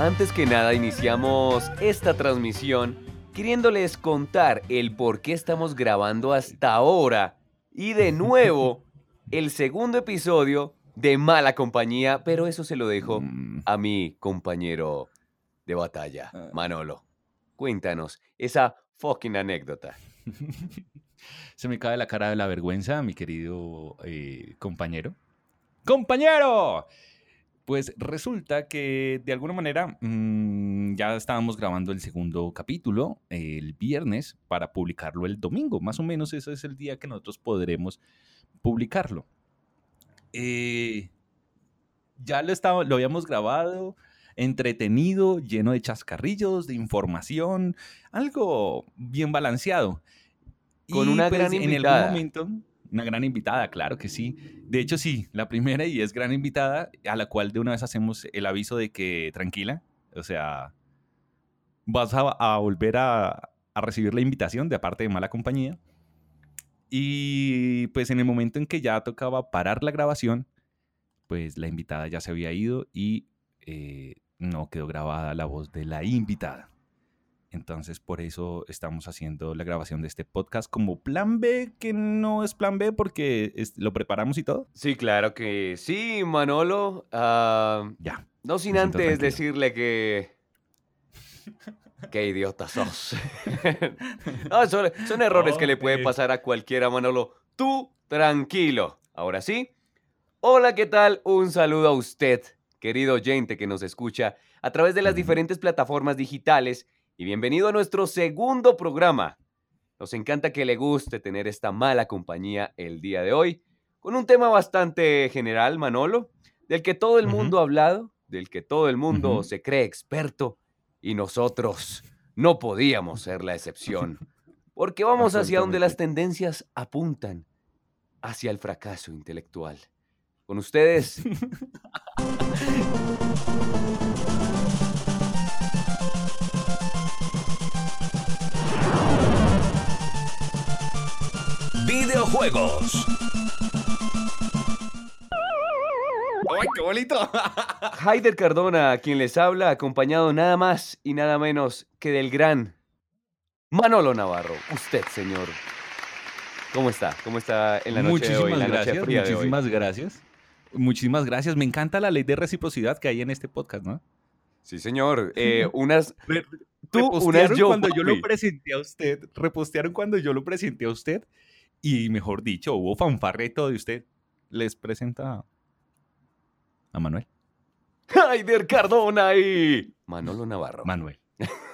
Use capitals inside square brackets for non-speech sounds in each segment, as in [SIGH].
Antes que nada iniciamos esta transmisión queriéndoles contar el por qué estamos grabando hasta ahora y de [LAUGHS] nuevo el segundo episodio de Mala Compañía, pero eso se lo dejo Mm, a mi compañero de batalla, Ah. Manolo. Cuéntanos esa fucking anécdota. [LAUGHS] Se me cae la cara de la vergüenza, mi querido eh, compañero. ¡Compañero! Pues resulta que de alguna manera mm, ya estábamos grabando el segundo capítulo el viernes para publicarlo el domingo. Más o menos ese es el día que nosotros podremos publicarlo. Eh, ya lo, estaba, lo habíamos grabado, entretenido, lleno de chascarrillos, de información, algo bien balanceado. Con una gran en algún momento, una gran invitada, claro que sí. De hecho, sí, la primera y es gran invitada, a la cual de una vez hacemos el aviso de que tranquila, o sea, vas a, volver a, a recibir la invitación de aparte de mala compañía. Y pues en el momento en que ya tocaba parar la grabación, pues la invitada ya se había ido y eh, no quedó grabada la voz de la invitada. Entonces, por eso estamos haciendo la grabación de este podcast como plan B, que no es plan B porque es- lo preparamos y todo. Sí, claro que sí, Manolo. Ah, Ya. no sin antes tranquilo. decirle que... [LAUGHS] Qué idiota sos. [LAUGHS] No, son, son errores que le puede pasar a cualquiera, Manolo. Tú, tranquilo. Ahora sí. Hola, ¿qué tal? Un saludo a usted, querido oyente que nos escucha a través de las diferentes plataformas digitales y bienvenido a nuestro segundo programa. Nos encanta que le guste tener esta mala compañía el día de hoy, con un tema bastante general, Manolo, del que todo el mundo ha hablado, del que todo el mundo se cree experto, y nosotros no podíamos ser la excepción, porque vamos hacia donde las tendencias apuntan, hacia el fracaso intelectual. Con ustedes, [LAUGHS] Videojuegos. ¡Ay, qué bonito! [LAUGHS] Haider Cardona, quien les habla, acompañado nada más y nada menos que del gran Manolo Navarro. Usted, señor. ¿Cómo está? ¿Cómo está en la noche de hoy, en muchísimas la noche gracias, fría de hoy? muchísimas gracias. Muchísimas gracias. Me encanta la ley de reciprocidad que hay en este podcast, ¿no? Sí, señor. Eh, [LAUGHS] unas... Tú, unas repostearon yo, cuando yo lo papi. presenté a usted, repostearon cuando yo lo presenté a usted y mejor dicho, hubo fanfarreto de usted. Les presenta a Manuel. [LAUGHS] Haider Cardona y Manolo Navarro. Manuel.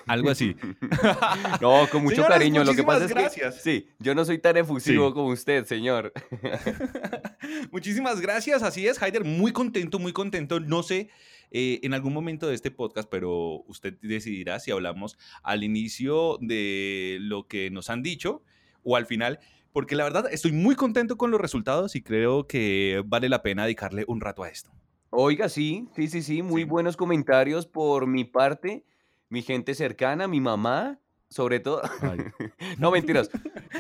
Algo así. [LAUGHS] No, con mucho Señores, cariño. Lo que pasa muchísimas es gracias. que sí, yo no soy tan efusivo Sí. como usted, señor. [LAUGHS] Muchísimas gracias, así es, Haider, muy contento, muy contento. No sé eh, en algún momento de este podcast, pero usted decidirá si hablamos al inicio de lo que nos han dicho o al final, porque la verdad estoy muy contento con los resultados y creo que vale la pena dedicarle un rato a esto. Oiga, sí, sí, sí, sí, muy Sí. buenos comentarios por mi parte, mi gente cercana, mi mamá, sobre todo. [LAUGHS] No, mentiras.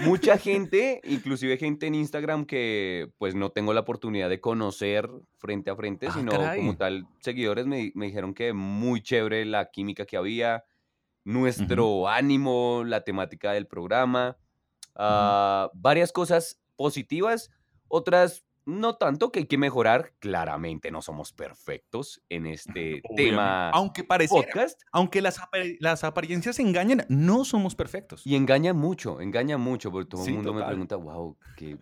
Mucha gente, inclusive gente en Instagram que pues no tengo la oportunidad de conocer frente a frente, Ah, sino caray. como tal, seguidores me, me dijeron que muy chévere la química que había, nuestro ánimo, la temática del programa, ah, varias cosas positivas, otras no tanto que hay que mejorar. Claramente no somos perfectos en este [LAUGHS] tema Aunque podcast. aunque las, las apariencias engañan, no somos perfectos. Y engaña mucho, engaña mucho, porque todo Sí, el mundo me pregunta, wow, qué,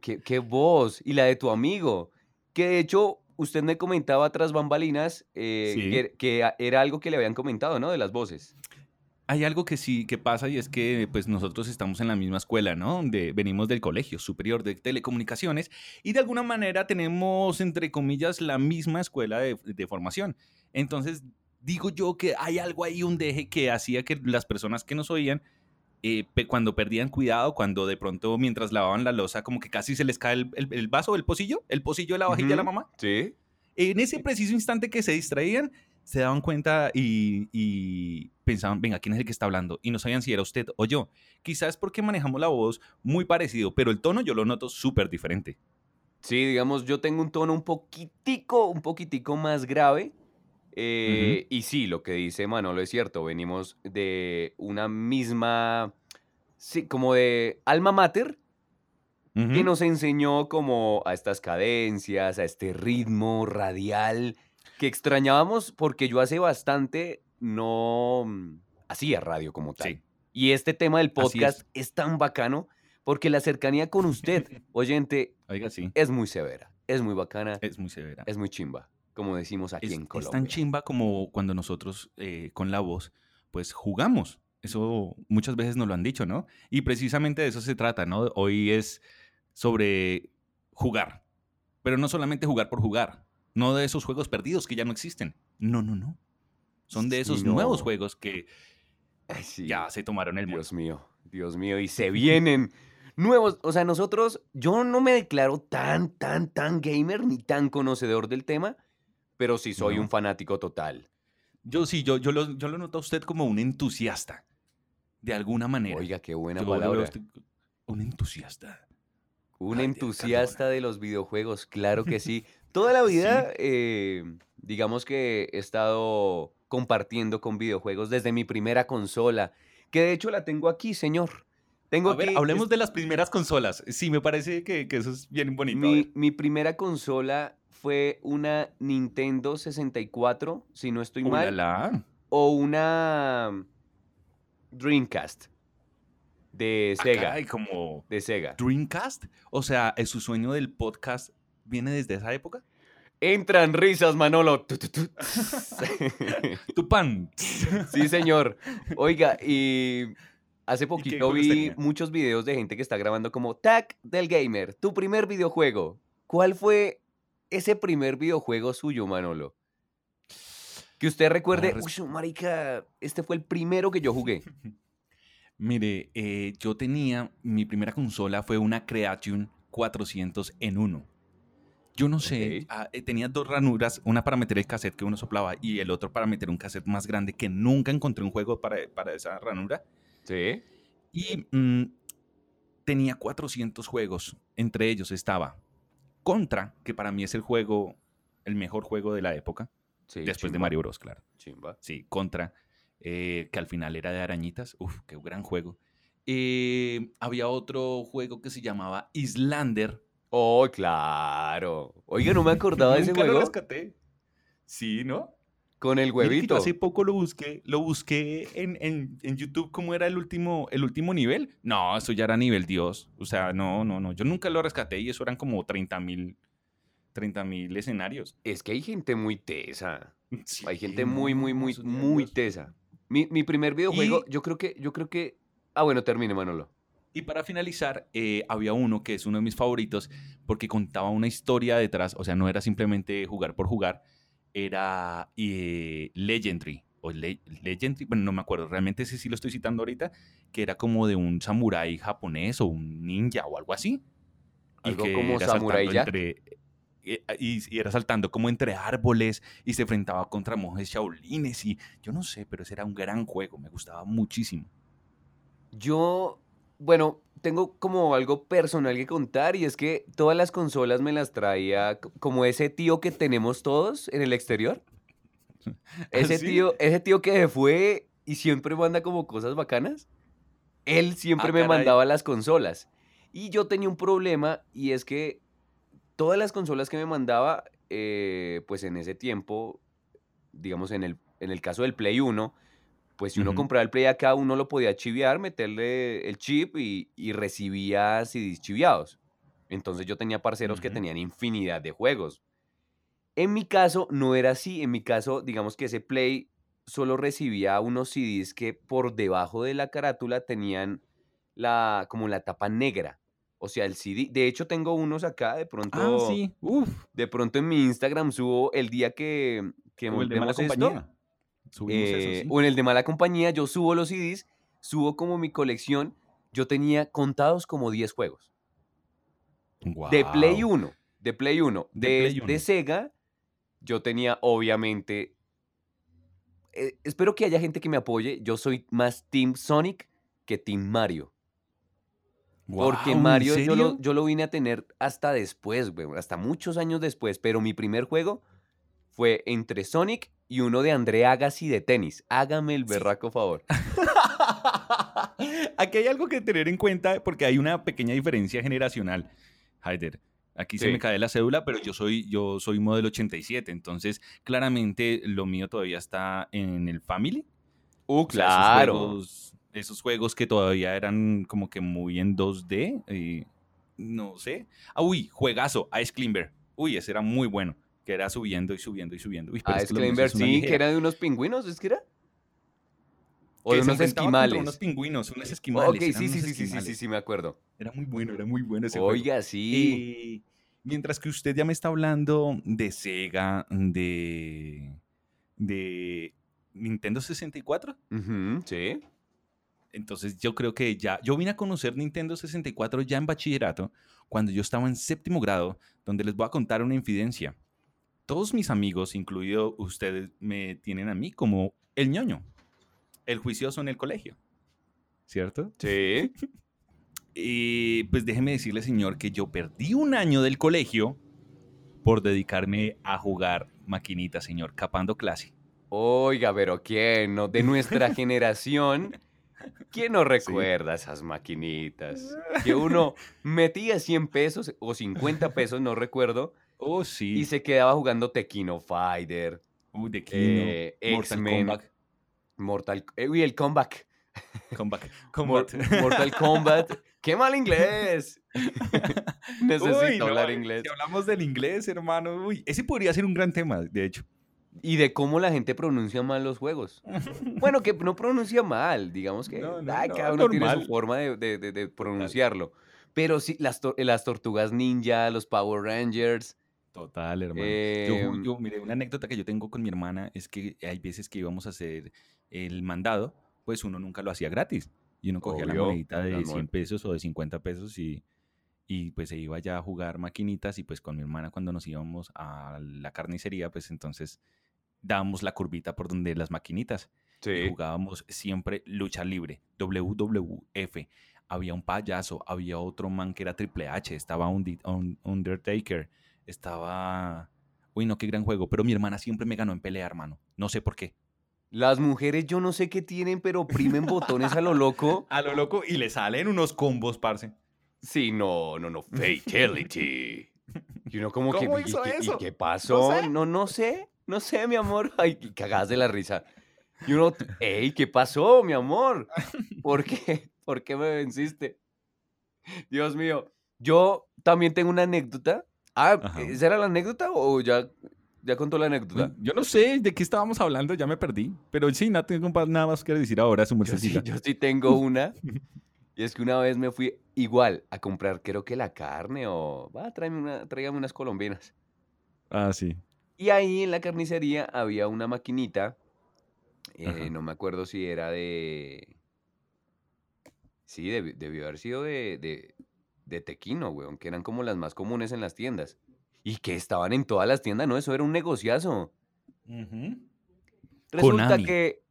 qué, qué voz. Y la de tu amigo, que de hecho usted me comentaba tras bambalinas eh, Sí. que, que era algo que le habían comentado, ¿no? De las voces. Hay algo que sí que pasa y es que pues nosotros estamos en la misma escuela, ¿no? De, venimos del Colegio Superior de Telecomunicaciones y de alguna manera tenemos, entre comillas, la misma escuela de, de formación. Entonces, digo yo que hay algo ahí, un deje que hacía que las personas que nos oían, eh, pe- cuando perdían cuidado, cuando de pronto mientras lavaban la losa, como que casi se les cae el, el- el vaso, el pocillo, el pocillo de la vajilla de la mamá. Sí. En ese preciso instante que se distraían, se daban cuenta y, y pensaban, venga, ¿quién es el que está hablando? Y no sabían si era usted o yo. Quizás porque manejamos la voz muy parecido, pero el tono yo lo noto súper diferente. Sí, digamos, yo tengo un tono un poquitico, un poquitico más grave. Eh, y sí, lo que dice Manolo es cierto, venimos de una misma, sí, como de alma mater, que Ujú. nos enseñó como a estas cadencias, a este ritmo radial que extrañábamos porque yo hace bastante no mm, hacía radio como tal. Sí. Y este tema del podcast es. es. tan bacano porque la cercanía con usted, [LAUGHS] oyente, Oiga, sí. es muy severa, es muy bacana, Es muy severa. es muy chimba, como decimos aquí es, en es Colombia. tan chimba como cuando nosotros eh, con la voz, pues jugamos. Eso muchas veces nos lo han dicho, ¿no? Y precisamente de eso se trata, ¿no? Hoy es sobre jugar. Pero no solamente jugar por jugar. No de esos juegos perdidos que ya no existen. No, no, no. Son de esos nuevos juegos que Ay, sí. ya se tomaron el mundo. Dios mío, Dios mío, y se vienen [LAUGHS] nuevos, o sea, nosotros, yo no me declaro tan, tan, tan gamer ni tan conocedor del tema, pero sí soy No. un fanático total. Yo sí, yo, yo, lo, yo lo noto a usted como un entusiasta. De alguna manera. Oiga, qué buena Yo palabra. usted- Un entusiasta. Un Ay, entusiasta de los videojuegos, claro que sí. [LAUGHS] Toda la vida, eh, digamos que he estado compartiendo con videojuegos desde mi primera consola, que de hecho la tengo aquí, señor. Tengo A ver, hablemos de las primeras consolas. Sí, me parece que, que eso es bien bonito. Mi, primera consola fue una Nintendo 64, si no estoy mal, Ulala. o una Dreamcast de Ah, Sega. como De Sega. Dreamcast. O sea, ¿es su sueño del podcast viene desde esa época? Entran risas, Manolo. Tu, [LAUGHS] pan. sí, señor. Oiga, y hace poquito vi tenía? muchos videos de gente que está grabando como Tag del Gamer, tu primer videojuego. ¿Cuál fue ese primer videojuego suyo, Manolo? Que usted recuerde, res- uy, marica, este fue el primero que yo jugué. [LAUGHS] Mire, eh, yo tenía, mi primera consola fue una Creation 400 en uno. Yo no sé, ah, eh, tenía dos ranuras, una para meter el cassette que uno soplaba y el otro para meter un cassette más grande que nunca encontré un juego para, para esa ranura. Sí. Y mm, tenía 400 juegos. Entre ellos estaba Contra, que para mí es el juego, el mejor juego de la época. sí después de Mario Bros, claro. Chimba. Sí, Contra, eh, que al final era de arañitas. Uf, qué gran juego. Eh, había otro juego que se llamaba Islander. Oh, claro. Oiga, no me [LAUGHS] acordaba de ese Nunca lo juego. rescaté. Sí, ¿no? Con el que yo huevito. hace poco lo busqué, lo busqué en, en- en YouTube cómo era el último, el último nivel. No, eso ya era nivel Dios. O sea, no, no, no. Yo nunca lo rescaté y eso eran como 30 mil 30 mil escenarios. Es que hay gente muy tesa. [LAUGHS] Sí, Hay gente muy, muy, muy, muy tesa. Mi, mi primer videojuego, Y- yo creo que, yo creo que. Ah, bueno, termine, Manolo. Y para finalizar, eh, había uno que es uno de mis favoritos porque contaba una historia detrás, o sea, no era simplemente jugar por jugar, era eh, Legendary, o Le- Legendary, bueno, no me acuerdo, realmente ese sí lo estoy citando ahorita, que era como de un samurái japonés o un ninja o algo así. y Algo que como era Samurai saltando Jack. entre- eh, y, y era saltando como entre árboles y se enfrentaba contra monjes shaolines y yo no sé, pero ese era un gran juego, me gustaba muchísimo. Yo, bueno, tengo como algo personal que contar y es que todas las consolas me las traía como ese tío que tenemos todos en el exterior. [LAUGHS] Ese ¿Sí? tío, ese tío que se fue y siempre manda como cosas bacanas. Él siempre Ah, me caray. mandaba las consolas. Y yo tenía un problema y es que todas las consolas que me mandaba, eh, pues en ese tiempo, digamos en el, en el caso del Play 1, pues si uno compraba el Play acá, uno lo podía chiviar, meterle el chip y, y recibía CDs chiviados. Entonces yo tenía parceros que tenían infinidad de juegos. En mi caso no era así. En mi caso, digamos que ese Play solo recibía unos CDs que por debajo de la carátula tenían la, como la tapa negra. O sea, el CD. De hecho, tengo unos acá. De pronto, Ah, sí, uff. de pronto en mi Instagram subo el día que, que O el de mala esto. Eso, Eh, sí. O en el de mala compañía, yo subo los CDs, subo como mi colección. Yo tenía contados como 10 juegos. De Play Guau. 1. De Play 1. De De, Play de 1. Sega, yo tenía obviamente. eh, espero que haya gente que me apoye. Yo soy más Team Sonic que Team Mario. Porque Guau, ¿en Mario yo lo, yo lo vine a tener hasta después, güey, hasta muchos años después. Pero mi primer juego fue entre Sonic y uno de André Agassi de tenis. Hágame el berraco favor. [LAUGHS] Aquí hay algo que tener en cuenta porque hay una pequeña diferencia generacional. Haider, aquí se me cae la cédula, pero yo soy, yo soy modelo 87, entonces claramente lo mío todavía está en el Family. Uh, O sea, esos claro. juegos- Esos juegos, que todavía eran como que muy en 2D. y no sé. Ah, uy, juegazo, Ice Climber. Uy, ese era muy bueno. Que era subiendo y subiendo y subiendo. Uy, pero Ah, es que sí, que era de unos pingüinos, ¿es que era? O Que de unos esquimales. Unos pingüinos, unos esquimales. ok, sí, sí, sí, sí, sí, sí, sí, me acuerdo. Era muy bueno, era muy bueno ese juego. Oiga, sí. Eh, mientras que usted ya me está hablando de Sega, de, de Nintendo 64, Ujú, sí. entonces yo creo que ya, yo vine a conocer Nintendo 64 ya en bachillerato, cuando yo estaba en séptimo grado, donde les voy a contar una infidencia. Todos mis amigos, incluido ustedes, me tienen a mí como el ñoño, el juicioso en el colegio, ¿cierto? Sí. [LAUGHS] Y pues déjeme decirle, señor, que yo perdí un año del colegio por dedicarme a jugar maquinitas, señor, capando clase. Oiga, pero ¿quién no? De nuestra generación, ¿quién no [LAUGHS] recuerda esas maquinitas? Que uno metía 100 pesos o 50 pesos, no recuerdo, Oh, sí. y se quedaba jugando Tequino Fighter, Uy, de Kino, eh, Mortal Kombat. Mortal... eh, uy, el comeback. Comeback. [LAUGHS] Combat. Mortal Kombat. ¡Qué mal inglés! [LAUGHS] Necesito Uy, no, hablar inglés. Si hablamos del inglés, hermano, uy, ese podría ser un gran tema, de hecho. Y de cómo la gente pronuncia mal los juegos. [LAUGHS] Bueno, que no pronuncia mal, digamos que No, no, ay, cada uno tiene su forma de, de- de- de pronunciarlo. Pero sí, las, las tortugas ninja, los Power Rangers. Total, hermano. Yo, ju- yo, mire, una anécdota que yo tengo con mi hermana es que hay veces que íbamos a hacer el mandado, pues uno nunca lo hacía gratis. Y uno cogía la monedita de las 100 mon- pesos o de 50 pesos y, y pues se iba ya a jugar maquinitas y pues con mi hermana cuando nos íbamos a la carnicería, pues entonces dábamos la curvita por donde las maquinitas y Sí. jugábamos siempre lucha libre, WWF. Había un payaso, había otro man que era Triple H, estaba Un- Undertaker, estaba... Uy, no, qué gran juego. Pero mi hermana siempre me ganó en pelea, hermano. No sé por qué. Las mujeres yo no sé qué tienen, pero oprimen botones a lo loco. [LAUGHS] A lo loco y le salen unos combos, parce. Sí, no, no, no. Fatality. [LAUGHS] Y uno como que, ¿Cómo ¿y hizo qué- y eso? qué pasó? sé. No, no sé, no sé, mi amor. [LAUGHS] Ay, y cagadas de la risa. Y uno, ey, ¿qué pasó, mi amor? ¿Por qué? ¿Por qué me venciste? Dios mío. Yo también tengo una anécdota. Ah, Ajá. ¿esa era la anécdota o ya, ya contó la anécdota? Yo no sé de qué estábamos hablando, ya me perdí. Pero sí, no tengo nada más que decir ahora, su Yo sí, yo sí tengo [LAUGHS] una. Y es que una vez me fui igual a comprar, creo que la carne o, va, tráeme una, tráigame unas colombianas. Ah, sí. Y ahí en la carnicería había una maquinita, eh, no me acuerdo si era de... Sí, debi- debió haber sido de, de, de tequino, weón, que eran como las más comunes en las tiendas. Y que estaban en todas las tiendas, ¿no? Eso era un negociazo. Resulta Konami. que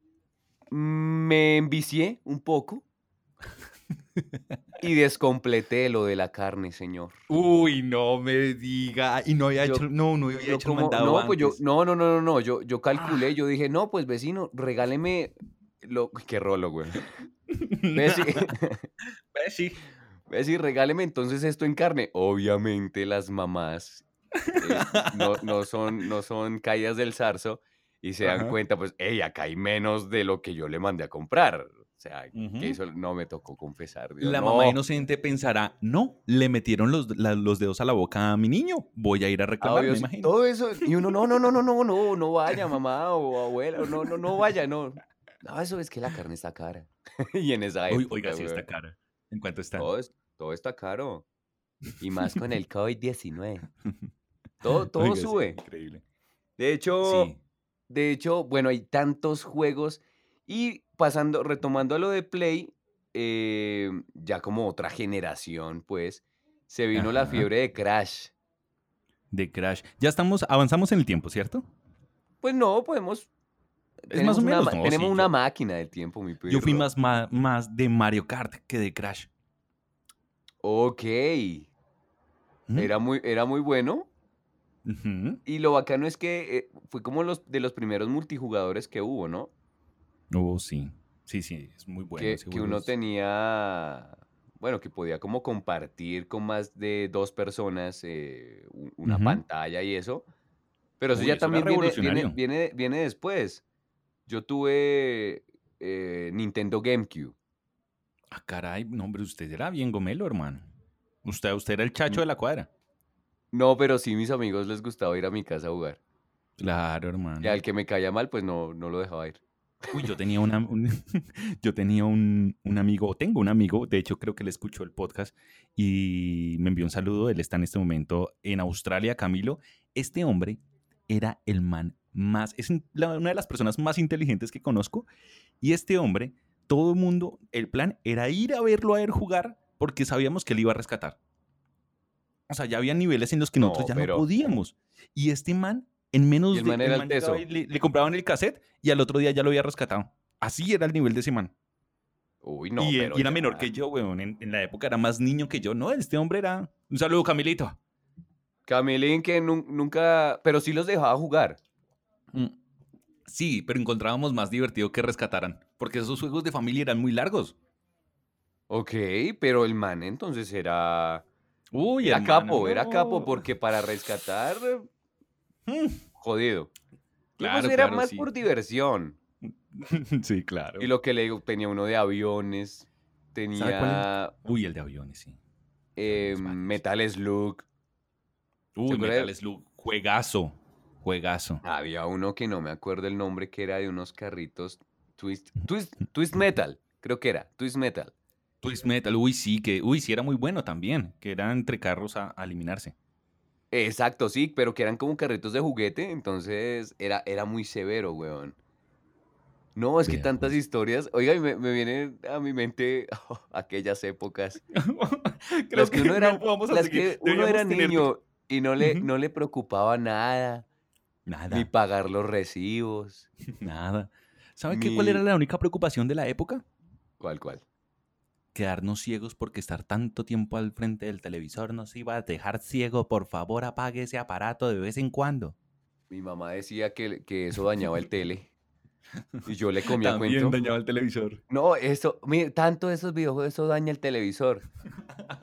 me envicié un poco y descompleté lo de la carne, señor. Uy, no me diga. Y no había Yo- hecho, no, no había hecho como- mandado no, pues yo, antes. no, no, no, no, no, yo, yo calculé, Ah. yo dije, no, pues vecino, regáleme lo, qué rolo, güey. [LAUGHS] Bessi, Pues sí. Bessi, regáleme entonces esto en carne. Obviamente las mamás eh, no, no son, no son caídas del zarzo y se dan Ajá. cuenta, pues, hey, acá hay menos de lo que yo le mandé a comprar. O sea, Ujú. que eso no me tocó confesar. Dios, La no. mamá inocente pensará, no, le metieron los, la- los dedos a la boca a mi niño. Voy a ir a Ah, reclamar, obvio, me imagino. Todo eso, y uno, no, no, no, no, no, no, no vaya, mamá o abuela, no, no, no vaya, no. No, eso es que la carne está cara. [LAUGHS] y en esa Uy, época, oiga, sí está cara. ¿En cuánto está? Todo, es- todo está caro. Y más con el [LAUGHS] COVID-19. Todo, todo Oiga, sí, sube. increíble. De hecho, Sí. de hecho, bueno, hay tantos juegos. Y pasando, retomando a lo de Play, eh, ya como otra generación, pues, se vino la fiebre de Crash. De Crash. Ya estamos, avanzamos en el tiempo, ¿cierto? Pues no, podemos. Es más o una menos, no, tenemos sí, una yo- máquina del tiempo, mi Yo fui perro. más, más de Mario Kart que de Crash. Ok. ¿Mm? Era muy, era muy bueno. Y lo bacano es que eh, fue como los de los primeros multijugadores que hubo, ¿no? Oh, sí. Sí, sí, es muy bueno. que, uno tenía, bueno, que podía como compartir con más de dos personas eh, una pantalla y eso. Pero eso Uy, ya eso también viene, viene, viene después. Yo tuve eh, Nintendo GameCube. Ah, caray, no, hombre, usted era bien gomelo, hermano. Usted, usted era el chacho de la cuadra. No, pero sí mis amigos les gustaba ir a mi casa a jugar. Claro, hermano. Y al que me caía mal, pues no, no lo dejaba ir. Uy, yo tenía [LAUGHS] una, un, [LAUGHS] yo tenía un, un amigo, o tengo un amigo, de hecho creo que le escuchó el podcast y me envió un saludo. Él está en este momento en Australia, Camilo. Este hombre era el man más, es una de las personas más inteligentes que conozco. Y este hombre, todo el mundo, el plan era ir a verlo a él jugar porque sabíamos que él iba a rescatar. O sea, ya había niveles en los que No, nosotros ya pero- no podíamos. Y este man, en menos el de... man el le, le compraban el cassette y al otro día ya lo había rescatado. Así era el nivel de ese man. Uy, no, y, él- pero y era menor que yo, weón. En, en la época era más niño que yo. No, este hombre era... Un saludo, Camilito. Camilín que nun- nunca, pero sí los dejaba jugar. Mm. Sí, pero encontrábamos más divertido que rescataran. Porque esos juegos de familia eran muy largos. Ok, pero el man entonces era... Uy, Era capo, era capo, porque para rescatar, Mm. jodido. Claro, Claro, era claro, más sí. por diversión. [LAUGHS] sí, claro. Y lo que le digo, tenía uno de aviones, tenía Uy, el de aviones, sí. eh, varios. Metal Slug, Uy, Metal Slug. Juegazo. Juegazo. había uno que no me acuerdo el nombre, que era de unos carritos, Twist, Twist, Twist Metal, creo que era, Twist Metal. Twist Metal, uy, sí, que, uy, sí era muy bueno también, que era entre carros a, a eliminarse. Exacto, sí, pero que eran como carritos de juguete, entonces era, era muy severo, weón. No, es que Vea, tantas pues. historias. Oiga, me, me vienen a mi mente [LAUGHS] aquellas épocas. [LAUGHS] Creo las que uno era, no las que uno era niño y no le, no le preocupaba nada, Nada, ni pagar los recibos. [LAUGHS] nada. ¿Sabe qué, cuál era la única preocupación de la época? ¿Cuál, cuál? Quedarnos ciegos porque estar tanto tiempo al frente del televisor nos iba a dejar ciego. Por favor, apague ese aparato de vez en cuando. Mi mamá decía que, que eso dañaba el tele. Y yo le comía También cuento. dañaba el televisor. No, eso, mire, tanto esos videojuegos, eso daña el televisor.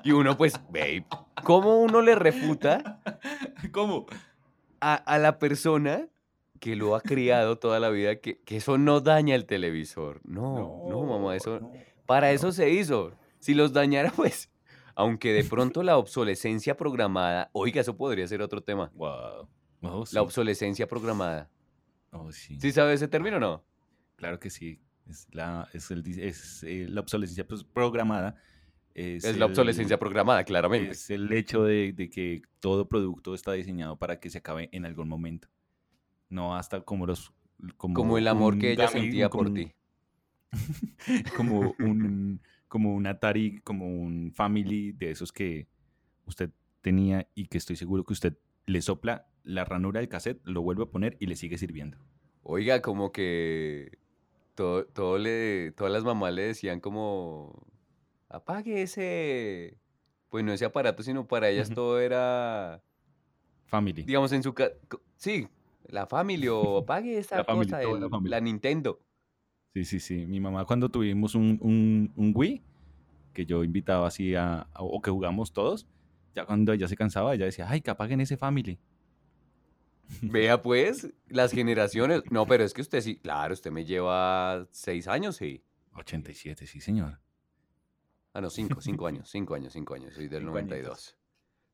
Y uno, pues, babe, ¿cómo uno le refuta [LAUGHS] ¿Cómo? A, a la persona que lo ha criado toda la vida que, que eso no daña el televisor? No, no, mamá, eso, no. para eso se hizo. Si los dañara, [LAUGHS] pues, aunque de pronto la obsolescencia programada, oiga, eso podría ser otro tema. Wow. Oh, sí. La obsolescencia programada. Oh, sí. ¿Sí sabe ese término o no? Claro que sí. Es la, es el es, eh, la obsolescencia pros- programada. Es, Es la obsolescencia programada, claramente. Es el hecho de, de que todo producto está diseñado para que se acabe en algún momento. No hasta como los... Como, Como el amor que ella sentía por ti. [LAUGHS] como un como un Atari, como un Family de esos que usted tenía y que estoy seguro que usted le sopla la ranura del cassette, lo vuelve a poner y le sigue sirviendo. Oiga, como que todo, todo le, todas las mamás le decían como, apague ese, pues no ese aparato, sino para ellas todo era, Family. digamos, en su casa, sí, la familia, o [LAUGHS] apague esa La family, cosa, la el- family. la Nintendo. Sí, sí, sí. Mi mamá cuando tuvimos un, un, un Wii, que yo invitaba así a, a- o que jugamos todos, ya cuando ella se cansaba, ella decía, ay, que apaguen ese Family. Vea pues, las [LAUGHS] generaciones, no, pero es que usted sí, claro, usted me lleva seis años, sí. 87, sí, señor. Ah, no, cinco, cinco años, cinco años, cinco años, soy del Cinco 92.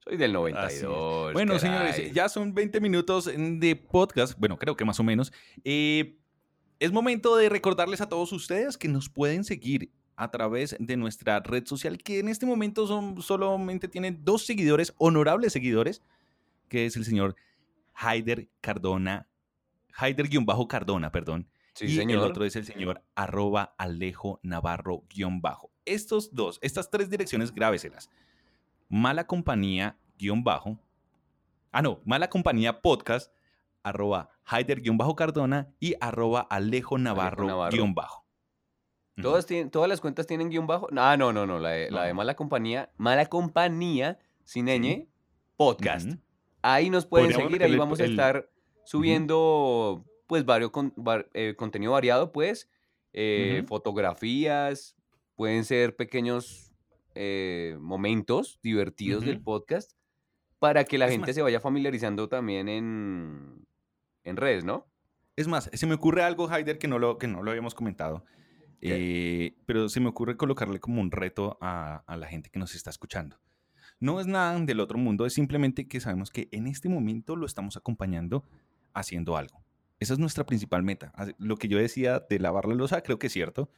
Soy del Así es. 92. Bueno, señores, ya son 20 minutos de podcast, bueno, creo que más o menos. Eh, es momento de recordarles a todos ustedes que nos pueden seguir a través de nuestra red social, que en este momento son, solamente tiene dos seguidores, honorables seguidores, que es el señor Haider Cardona, Haider-Cardona, perdón, Sí, y señor. el otro es el señor arroba Alejo Navarro guion bajo. Estos dos, estas tres direcciones, grábeselas. Mala compañía guion bajo. Ah, no, mala compañía podcast arroba Haider guion bajo Cardona y arroba Alejo Navarro, Navarro. guion bajo. ¿Todas, tienen, ¿Todas las cuentas tienen guion bajo? Ah, no, no, no. La de, la de No. mala compañía. Mala compañía, sin Sí. ñ, podcast. Ahí nos pueden Podríamos seguir, ahí el- vamos a el- estar subiendo pues varios con- var- eh, contenido variado, pues, eh, fotografías, pueden ser pequeños eh, momentos divertidos del podcast para que la Es gente más- se vaya familiarizando también en, en redes, ¿no? Es más, se me ocurre algo, Haider, que no lo, que no lo habíamos comentado. Eh, pero se me ocurre colocarle como un reto a, a la gente que nos está escuchando. No es nada del otro mundo, es simplemente que sabemos que en este momento lo estamos acompañando haciendo algo. Esa es nuestra principal meta. Lo que yo decía de lavar la losa, creo que es cierto.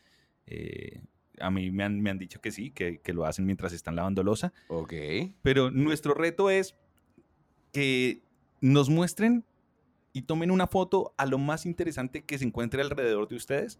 Eh, a mí me han, me han dicho que sí, que, que lo hacen mientras están lavando losa. Ok. Pero nuestro reto es que nos muestren y tomen una foto a lo más interesante que se encuentre alrededor de ustedes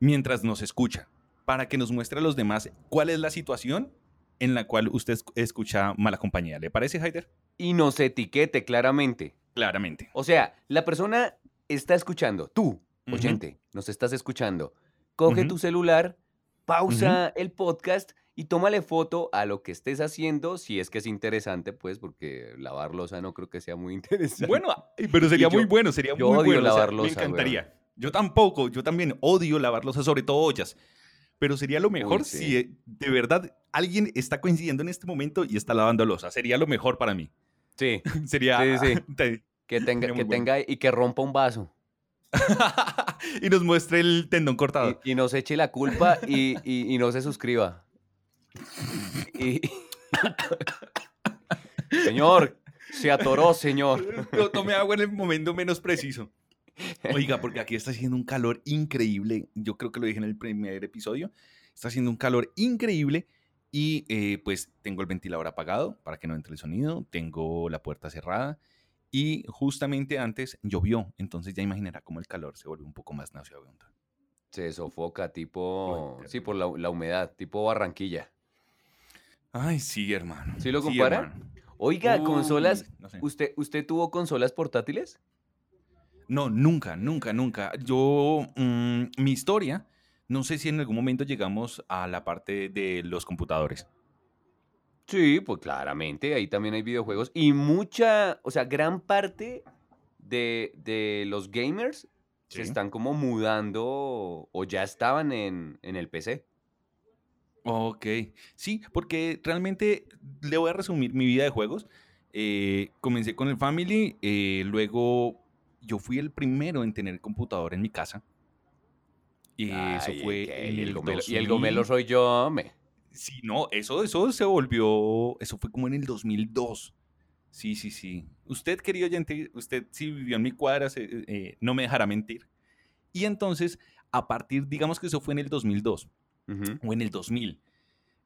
mientras nos escucha, para que nos muestre a los demás cuál es la situación en la cual usted esc- escucha mala compañía. ¿Le parece, Haider? Y nos etiquete claramente. Claramente. O sea, la persona está escuchando, tú, oyente, nos estás escuchando. Coge tu celular, pausa el podcast y tómale foto a lo que estés haciendo, si es que es interesante, pues, porque lavar losa no creo que sea muy [LAUGHS] interesante. Bueno, pero sería yo- muy bueno, sería yo muy odio bueno. o sea, lavar me loza, weón. encantaría. Yo tampoco, yo también odio lavar losa, sobre todo ollas. Pero sería lo mejor sí. si eh, de verdad alguien está coincidiendo en este momento y está lavando losa. Sería lo mejor para mí. Sí, [LAUGHS] Sería. Sí, sí. [LAUGHS] te- que tenga, que bueno. tenga y que rompa un vaso. [LAUGHS] y nos muestre el tendón cortado. Y, y nos eche la culpa y, y- y no se suscriba. [LAUGHS] Señor, se atoró, señor. Yo tomé agua en el momento menos preciso. Oiga, porque aquí está haciendo un calor increíble. Yo creo que lo dije en el primer episodio. Está haciendo un calor increíble. Y eh, pues tengo el ventilador apagado para que no entre el sonido. Tengo la puerta cerrada. Y justamente antes llovió. Entonces ya imaginará cómo el calor se vuelve un poco más nauseabundo. Se sofoca, tipo... Sí, por la, la humedad, tipo Barranquilla. Ay, sí, hermano. ¿Sí lo compara? Oiga, consolas... no sé. ¿Usted, ¿Usted tuvo consolas portátiles? No, nunca, nunca, nunca. Yo, mm, mi historia, no sé si en algún momento llegamos a la parte de los computadores. Sí, pues claramente, ahí también hay videojuegos y mucha, o sea, gran parte de, de los gamers se están como mudando o ya estaban en, en el PC. Ok, sí, porque realmente le voy a resumir mi vida de juegos. Eh, comencé con el Family, eh, luego yo fui el primero en tener computador en mi casa. Y eso fue el el gomelo, y el 2000. gomelo soy yo, me. Sí, no, eso, eso se volvió, eso fue como en el 2002. Sí, sí, sí. Usted, querido oyente, usted si vivió en mi cuadra, se- eh, no me dejará mentir. Y entonces, a partir, digamos que eso fue en el 2002 Ujú. o en el 2000,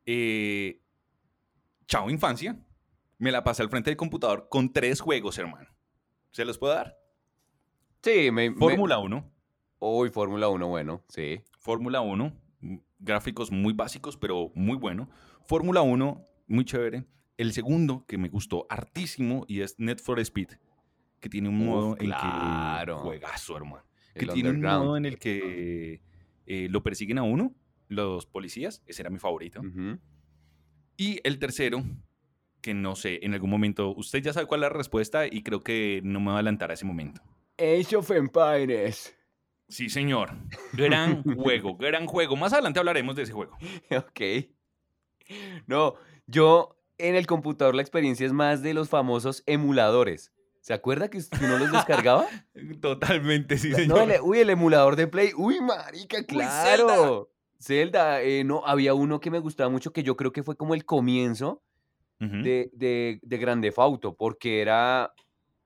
eh, chao infancia, me la pasé al frente del computador con tres juegos, hermano. ¿Se los puedo dar? Sí, me... me- Fórmula 1, Uy, Fórmula 1, bueno, sí. Fórmula 1, mm, gráficos muy básicos, pero muy bueno. Fórmula 1, muy chévere. El segundo que me gustó hartísimo y es Net for Speed, que tiene un Uf, modo en claro. que juegazo, hermano. Que El tiene un modo en el que eh, lo persiguen a uno, los policías. Ese era mi favorito. Y el tercero, que no sé, en algún momento, usted ya sabe cuál es la respuesta y creo que no me va a adelantar a ese momento. Age of Empires. Sí, señor. Gran [LAUGHS] juego, gran juego. Más adelante hablaremos de ese juego. Ok. No, yo en el computador la experiencia es más de los famosos emuladores. ¿Se acuerda que usted no los descargaba? [LAUGHS] Totalmente, sí, No, señor. el- uy, el emulador de Play. Uy, marica, claro. Zelda, eh, no, había uno que me gustaba mucho que yo creo que fue como el comienzo de, de, de Grande Fauto, porque era,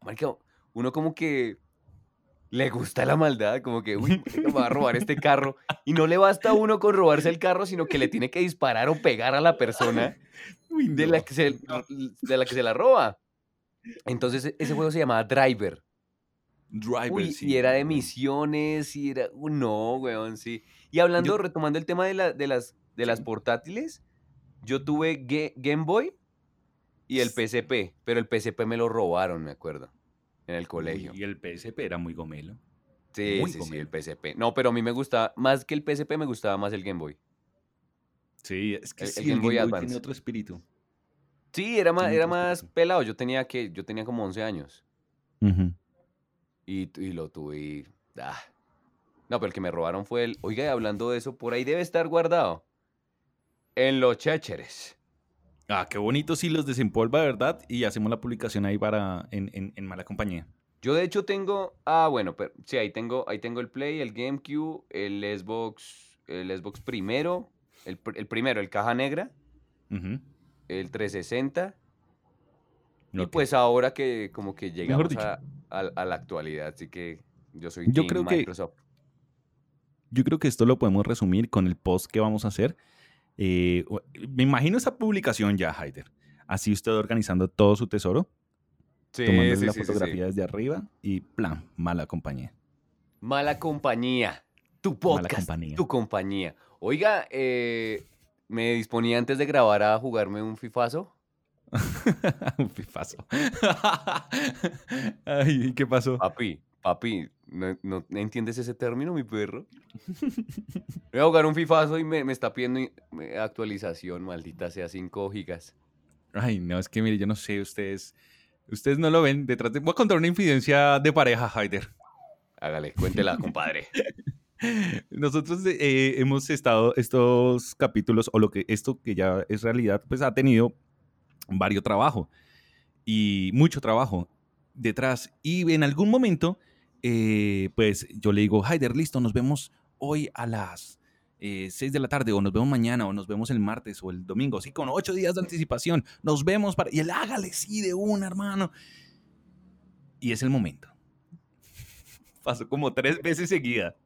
marica, uno como que le gusta la maldad, como que, uy, me va a robar este [LAUGHS] carro. Y no le basta a uno con robarse el carro, sino que le tiene que disparar o pegar a la persona [LAUGHS] Uy, de la que se, de la, que se la roba. Entonces e- ese juego se llamaba Driver. Driver, Uy, sí, y era de misiones, y era. uy, no, weón, sí. Y hablando, Yo- retomando el tema de, la- de, las, de las portátiles, yo tuve Ga- Game Boy y el PSP, pero el PSP me lo robaron, me acuerdo, en el colegio. Y el PSP era muy gomelo. Sí, muy sí, sí, el. PSP. No, pero a mí me gustaba, más que el PSP, me gustaba más el Game Boy. Sí, es que El- el sí, Game Boy Game Boy tiene otro espíritu. Sí, era más, Tiene era más pelado. Yo tenía que, yo tenía como 11 años. Y, y lo tuve y... ah. No, pero el que me robaron fue el... Oiga, hablando de eso, por ahí debe estar guardado. En los chécheres. Ah, qué bonito si los desempolva, ¿verdad? Y hacemos la publicación ahí para en, en- en mala compañía. Yo de hecho tengo... Ah, bueno, pero sí, ahí tengo, ahí tengo el Play, el GameCube, el Xbox, el Xbox primero, el, el primero, el caja negra, el 360. Y pues ahora que como que llegamos a, a- a la actualidad, así que yo soy Yo team creo que- Microsoft. Yo creo que esto lo podemos resumir con el post que vamos a hacer. Eh, me imagino esa publicación ya, Haider. Así usted organizando todo su tesoro, Sí, la sí, sí. fotografía desde arriba y plan, mala compañía. Mala compañía. Tu podcast. compañía. Tu compañía. Oiga, eh, me disponía antes de grabar a jugarme un fifazo. [LAUGHS] Un fifazo. [LAUGHS] Ay, ¿qué pasó? Papi, papi, ¿no, no entiendes ese término, mi perro? [LAUGHS] Voy a jugar un fifazo y me, me está pidiendo actualización, maldita sea, 5 gigas. Ay, no, es que mire, yo no sé, ustedes, ustedes no lo ven detrás de... Voy a contar una infidencia de pareja, Haider. Hágale, cuéntela, compadre. [LAUGHS] Nosotros eh, hemos estado estos capítulos, o lo que esto que ya es realidad, pues ha tenido varios trabajo y mucho trabajo detrás. Y en algún momento, eh, pues yo le digo, Haider, listo, nos vemos hoy a las 6 de la tarde, o nos vemos mañana, o nos vemos el martes o el domingo, sí, con ocho días de anticipación, nos vemos para... Y él, hágale, sí, de una, hermano. Y es el momento. [LAUGHS] Pasó como tres veces seguida.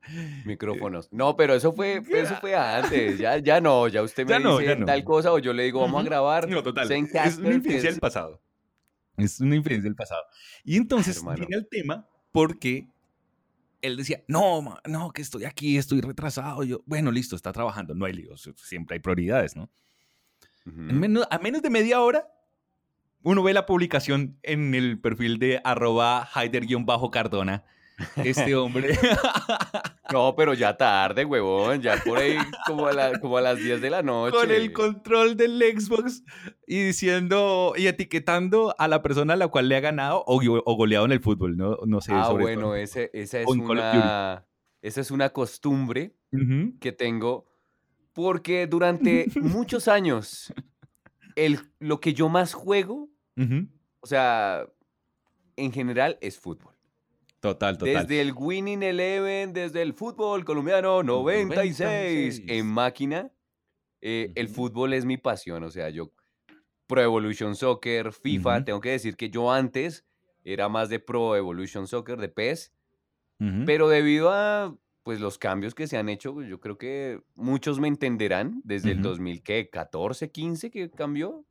Micrófonos. No, pero eso fue, [LAUGHS] eso fue antes. Ya, ya no, ya usted me Ya dice no. tal cosa o yo le digo, vamos a grabar. No, total. Es una es- del pasado. Es una infidencia del pasado. Y entonces hermano. viene el tema porque él decía, no, ma- no, que estoy aquí, estoy retrasado. Yo, bueno, listo, está trabajando, no hay líos, siempre hay prioridades, ¿no? Menos- a menos de media hora, uno ve la publicación en el perfil de arroba Haider-Cardona. Este hombre. [LAUGHS] No, pero ya tarde, huevón. Ya por ahí como a, la- como a las 10 de la noche. con el control del Xbox y diciendo y etiquetando a la persona a la cual le ha ganado o, o goleado en el fútbol, no, no sé. Ah, sobre bueno, ese, esa es una. Esa es una costumbre Ujú. que tengo. Porque durante [LAUGHS] muchos años, el, lo que yo más juego, Ujú. o sea, en general es fútbol. Total, total. Desde el Winning Eleven, desde el fútbol colombiano 96, 96. en máquina, eh, el Ujú. fútbol es mi pasión. O sea, yo Pro Evolution Soccer, FIFA, Ujú. tengo que decir que yo antes era más de Pro Evolution Soccer, de PES, Ujú. pero debido a pues los cambios que se han hecho, pues, yo creo que muchos me entenderán desde el Ujú. 2014, 15 que cambió,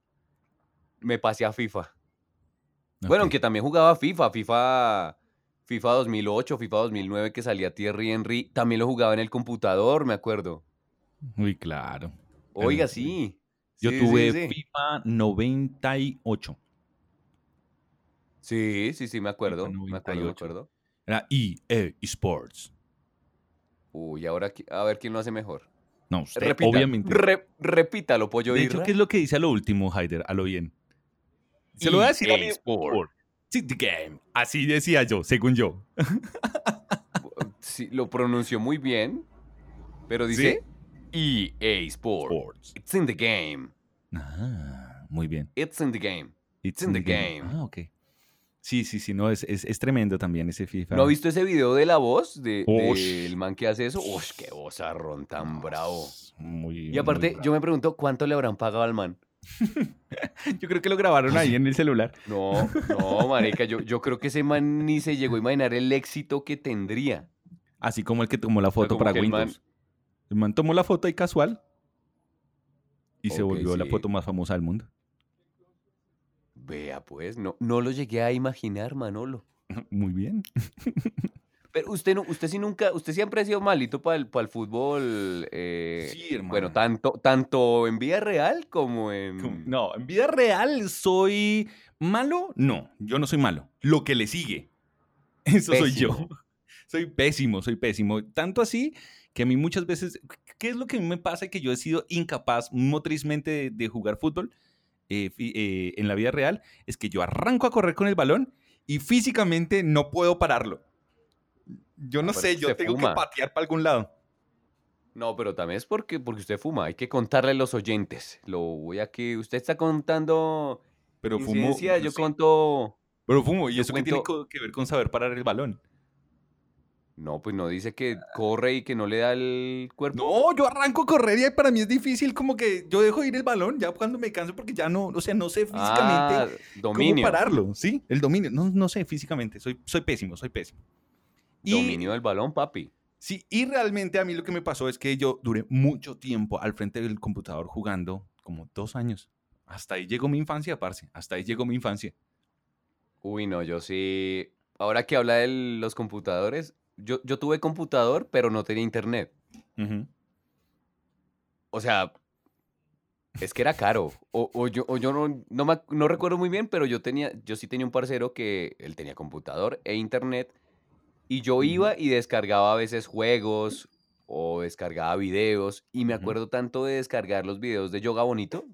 me pasé a FIFA. Ok. Bueno, aunque también jugaba FIFA, FIFA, FIFA 2008, FIFA 2009 que salía Thierry Henry, también lo jugaba en el computador, me acuerdo. Uy, claro. Oiga, sí. Yo Sí, tuve sí, sí. FIFA 98. Sí, sí, sí, me acuerdo, me acuerdo, me 98. acuerdo. Era EA Sports. Uy, ahora a ver quién lo hace mejor. No, usted, Repita, obviamente. re- repítalo, pollo de hecho. ¿qué es lo que dice a lo último, Haider? A lo bien. Se lo voy a decir a mi Sport. Sí, the game. Así decía yo, según yo. Sí, lo pronunció muy bien, pero dice EA Sport. Sports. It's in the game. Ah, muy bien. It's in the game. It's in the game. Ah, ok. Sí, sí, sí, no, es, es, es tremendo también ese FIFA. ¿No ha visto ese video de la voz de- Ush. del man que hace eso? Uy, qué vozarrón tan bravo. Muy, Y aparte, muy yo me pregunto cuánto le habrán pagado al man. [LAUGHS] yo creo que lo grabaron ahí en el celular. No, no, marica, yo, yo creo que ese man ni se llegó a imaginar el éxito que tendría. Así como el que tomó la foto para que el man- Windows. El man tomó la foto ahí casual y se volvió la foto más famosa del mundo. Vea, pues, no, no lo llegué a imaginar, Manolo. [LAUGHS] Muy bien. [LAUGHS] Pero usted no, usted sí nunca, usted siempre ha sido malito para el, fútbol. eh, Sí, hermano. Bueno, tanto, tanto en vida real como en. No, en vida real soy malo. No, yo no soy malo. Lo que le sigue. [LAUGHS] Eso soy yo. [LAUGHS] Soy pésimo, soy pésimo. Tanto así que a mí muchas veces, ¿qué es lo que a mí me pasa? Que yo he sido incapaz motrizmente de, de jugar fútbol. eh, eh, en la vida real es que yo arranco a correr con el balón y físicamente no puedo pararlo. Yo no pero sé, yo tengo fuma. que patear para algún lado. No, pero también es porque, porque usted fuma. Hay que contarle a los oyentes. Lo voy a que usted está contando Pero fumo. yo sí, conto... Pero fumo. ¿Y yo eso qué tiene que ver con saber parar el balón? No, pues no dice que corre y que no le da el cuerpo. No, yo arranco a correr y para mí es difícil como que yo dejo ir el balón ya cuando me canso porque ya no, o sea, no sé físicamente Ah, dominio. cómo pararlo, ¿sí? El dominio, no, no sé físicamente, soy, soy pésimo, soy pésimo. Y, Dominio del balón, papi. sí, y realmente a mí lo que me pasó es que yo duré mucho tiempo al frente del computador jugando, como dos años. Hasta ahí llegó mi infancia, parce, hasta ahí llegó mi infancia. Uy, no, yo sí. Ahora que habla de los computadores, yo, yo tuve computador, pero no tenía internet. O sea, es que era caro. O, o yo, o yo no, no, me no recuerdo muy bien, pero yo tenía, yo sí tenía un parcero que él tenía computador e internet. Y yo iba y descargaba a veces juegos o descargaba videos. Y me acuerdo tanto de descargar los videos de Yoga Bonito.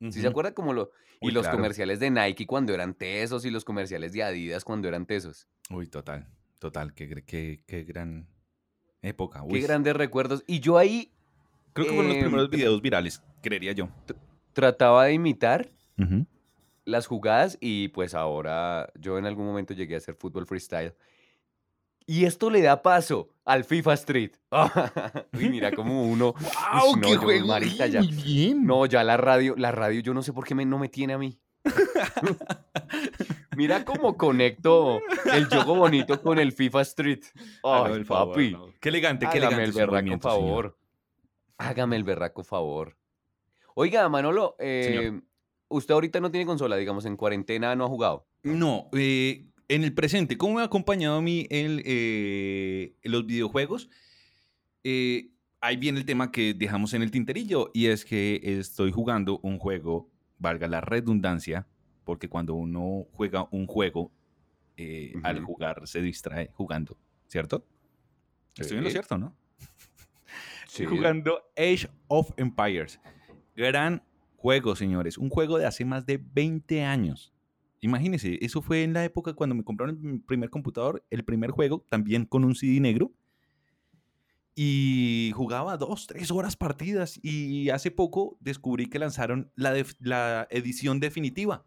¿Sí se Ujú. acuerda? Como lo, y los claro. comerciales de Nike cuando eran tesos y los comerciales de Adidas cuando eran tesos. Uy, total, total, qué, qué, qué gran época. Qué uy. grandes recuerdos. Y yo ahí Creo que fueron los em, primeros videos virales, creería yo. trataba de imitar las jugadas y pues ahora yo en algún momento llegué a hacer fútbol freestyle. Y esto le da paso al FIFA Street. [LAUGHS] Uy, mira como uno... ¡Wow! No, ¡Qué yo, juego! marica, Uy, ya. Muy bien. No, ya la radio, la radio yo no sé por qué me, no me tiene a mí. [LAUGHS] mira cómo conecto el juego bonito con el FIFA Street. Ay, el favor, papi. no. Qué elegante, qué Hágame elegante. el berraco señor. favor. Hágame el berraco favor. Oiga, Manolo, eh, usted ahorita no tiene consola, digamos, en cuarentena no ha jugado. No, eh, en el presente, ¿cómo me ha acompañado a mí el, eh, los videojuegos? Eh, ahí viene el tema que dejamos en el tinterillo y es que estoy jugando un juego, valga la redundancia, porque cuando uno juega un juego, eh, al Ujú. jugar se distrae jugando, ¿cierto? Estoy en lo Sí. cierto, ¿no? [LAUGHS] Sí. jugando Age of Empires. Gran juego, señores. Un juego de hace más de 20 años. Imagínense, eso fue en la época cuando me compraron mi primer computador, el primer juego, también con un CD negro. Y jugaba dos, tres horas partidas. Y hace poco descubrí que lanzaron la, edición definitiva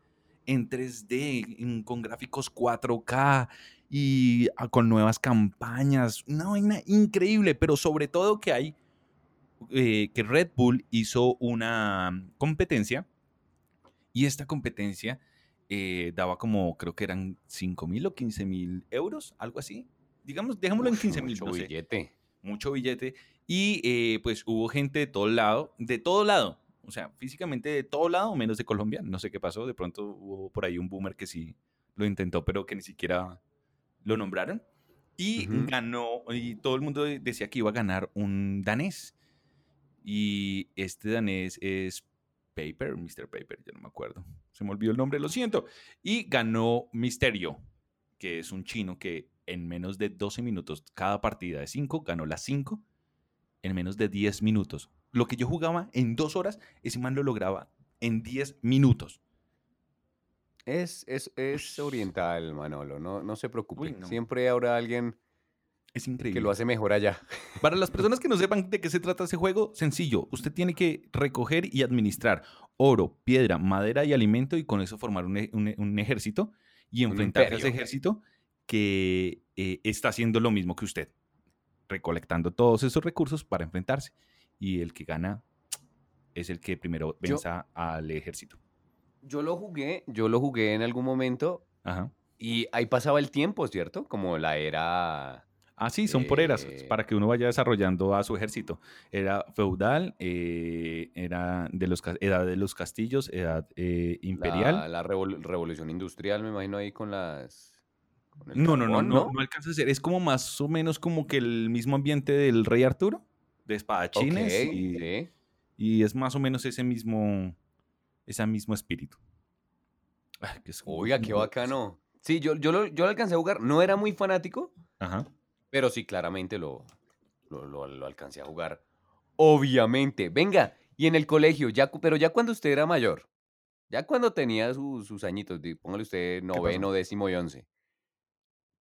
en 3D, en- con gráficos 4K y ah, con nuevas campañas. Una vaina increíble, pero sobre todo que hay eh, que Red Bull hizo una competencia y esta competencia eh, daba como, creo que eran 5 mil o 15 mil euros, algo así. Digamos, dejémoslo en Uf, 15 mil, mucho no sé, billete. mucho billete. Y eh, pues hubo gente de todo lado, de todo lado, o sea, físicamente de todo lado, menos de Colombia. No sé qué pasó, de pronto hubo por ahí un boomer que sí lo intentó, pero que ni siquiera lo nombraron. Y ganó, y todo el mundo decía que iba a ganar un danés. Y este danés es Paper, Mr. Paper, ya no me acuerdo. Se me olvidó el nombre, lo siento. Y ganó Misterio, que es un chino que en menos de 12 minutos, cada partida de 5, ganó las 5 en menos de 10 minutos. Lo que yo jugaba en 2 horas, ese man lo lograba en 10 minutos. Es, es, es oriental, Manolo, no, no se preocupe. Uy, no. Siempre habrá alguien Es increíble. que lo hace mejor allá. [LAUGHS] Para las personas que no sepan de qué se trata ese juego, sencillo. Usted tiene que recoger y administrar oro, piedra, madera y alimento y con eso formar un, e- un e- un ejército y enfrentarse a ese ejército que eh, está haciendo lo mismo que usted, recolectando todos esos recursos para enfrentarse. Y el que gana es el que primero Yo- venza al ejército. Yo lo jugué, yo lo jugué en algún momento Ajá. y ahí pasaba el tiempo, ¿cierto? Como la era... Ah, sí, son por eras, Eh, para que uno vaya desarrollando a su ejército. Era feudal, eh, era de los, edad de los castillos, edad eh, imperial. La, la revol- revolución industrial, me imagino ahí con las... con el No, no, no, carbón, no, no alcanza a ser. Es como más o menos como que el mismo ambiente del rey Arturo, de espadachines, Ok, y, y es más o menos ese mismo, ese mismo espíritu. Ah, que es Oiga, qué bacano. Sí, yo, yo, lo, yo lo alcancé a jugar. No era muy fanático, Ajá. Pero sí, claramente lo, lo, lo- lo alcancé a jugar. Obviamente. Venga, y en el colegio, ya, pero ya cuando usted era mayor, Ya cuando tenía su- sus añitos, póngale usted noveno, décimo y once.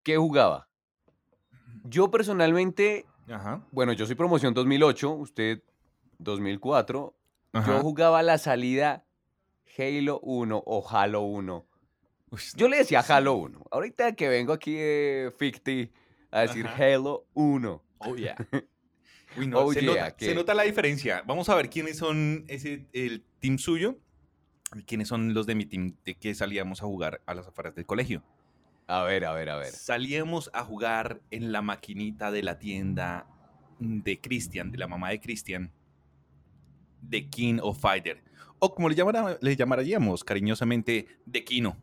¿Qué jugaba? Yo personalmente, Ajá. bueno, yo soy promoción 2008, usted 2004. Ajá. Yo jugaba la salida Halo 1 o Halo 1. Uy, Yo le decía Halo 1. Ahorita que vengo aquí de Ficti a decir Ajá. Halo 1. Oh, yeah. [LAUGHS] Uy, no, Oh, se, yeah, nota, se nota la diferencia. Vamos a ver quiénes son ese, el team suyo y quiénes son los de mi team de que salíamos a jugar a las afueras del colegio. A ver, a ver, a ver. Salíamos a jugar en la maquinita de la tienda de Christian, de la mamá de Christian, de King of Fighter. O como le, llamara- le llamaríamos cariñosamente, de Kino.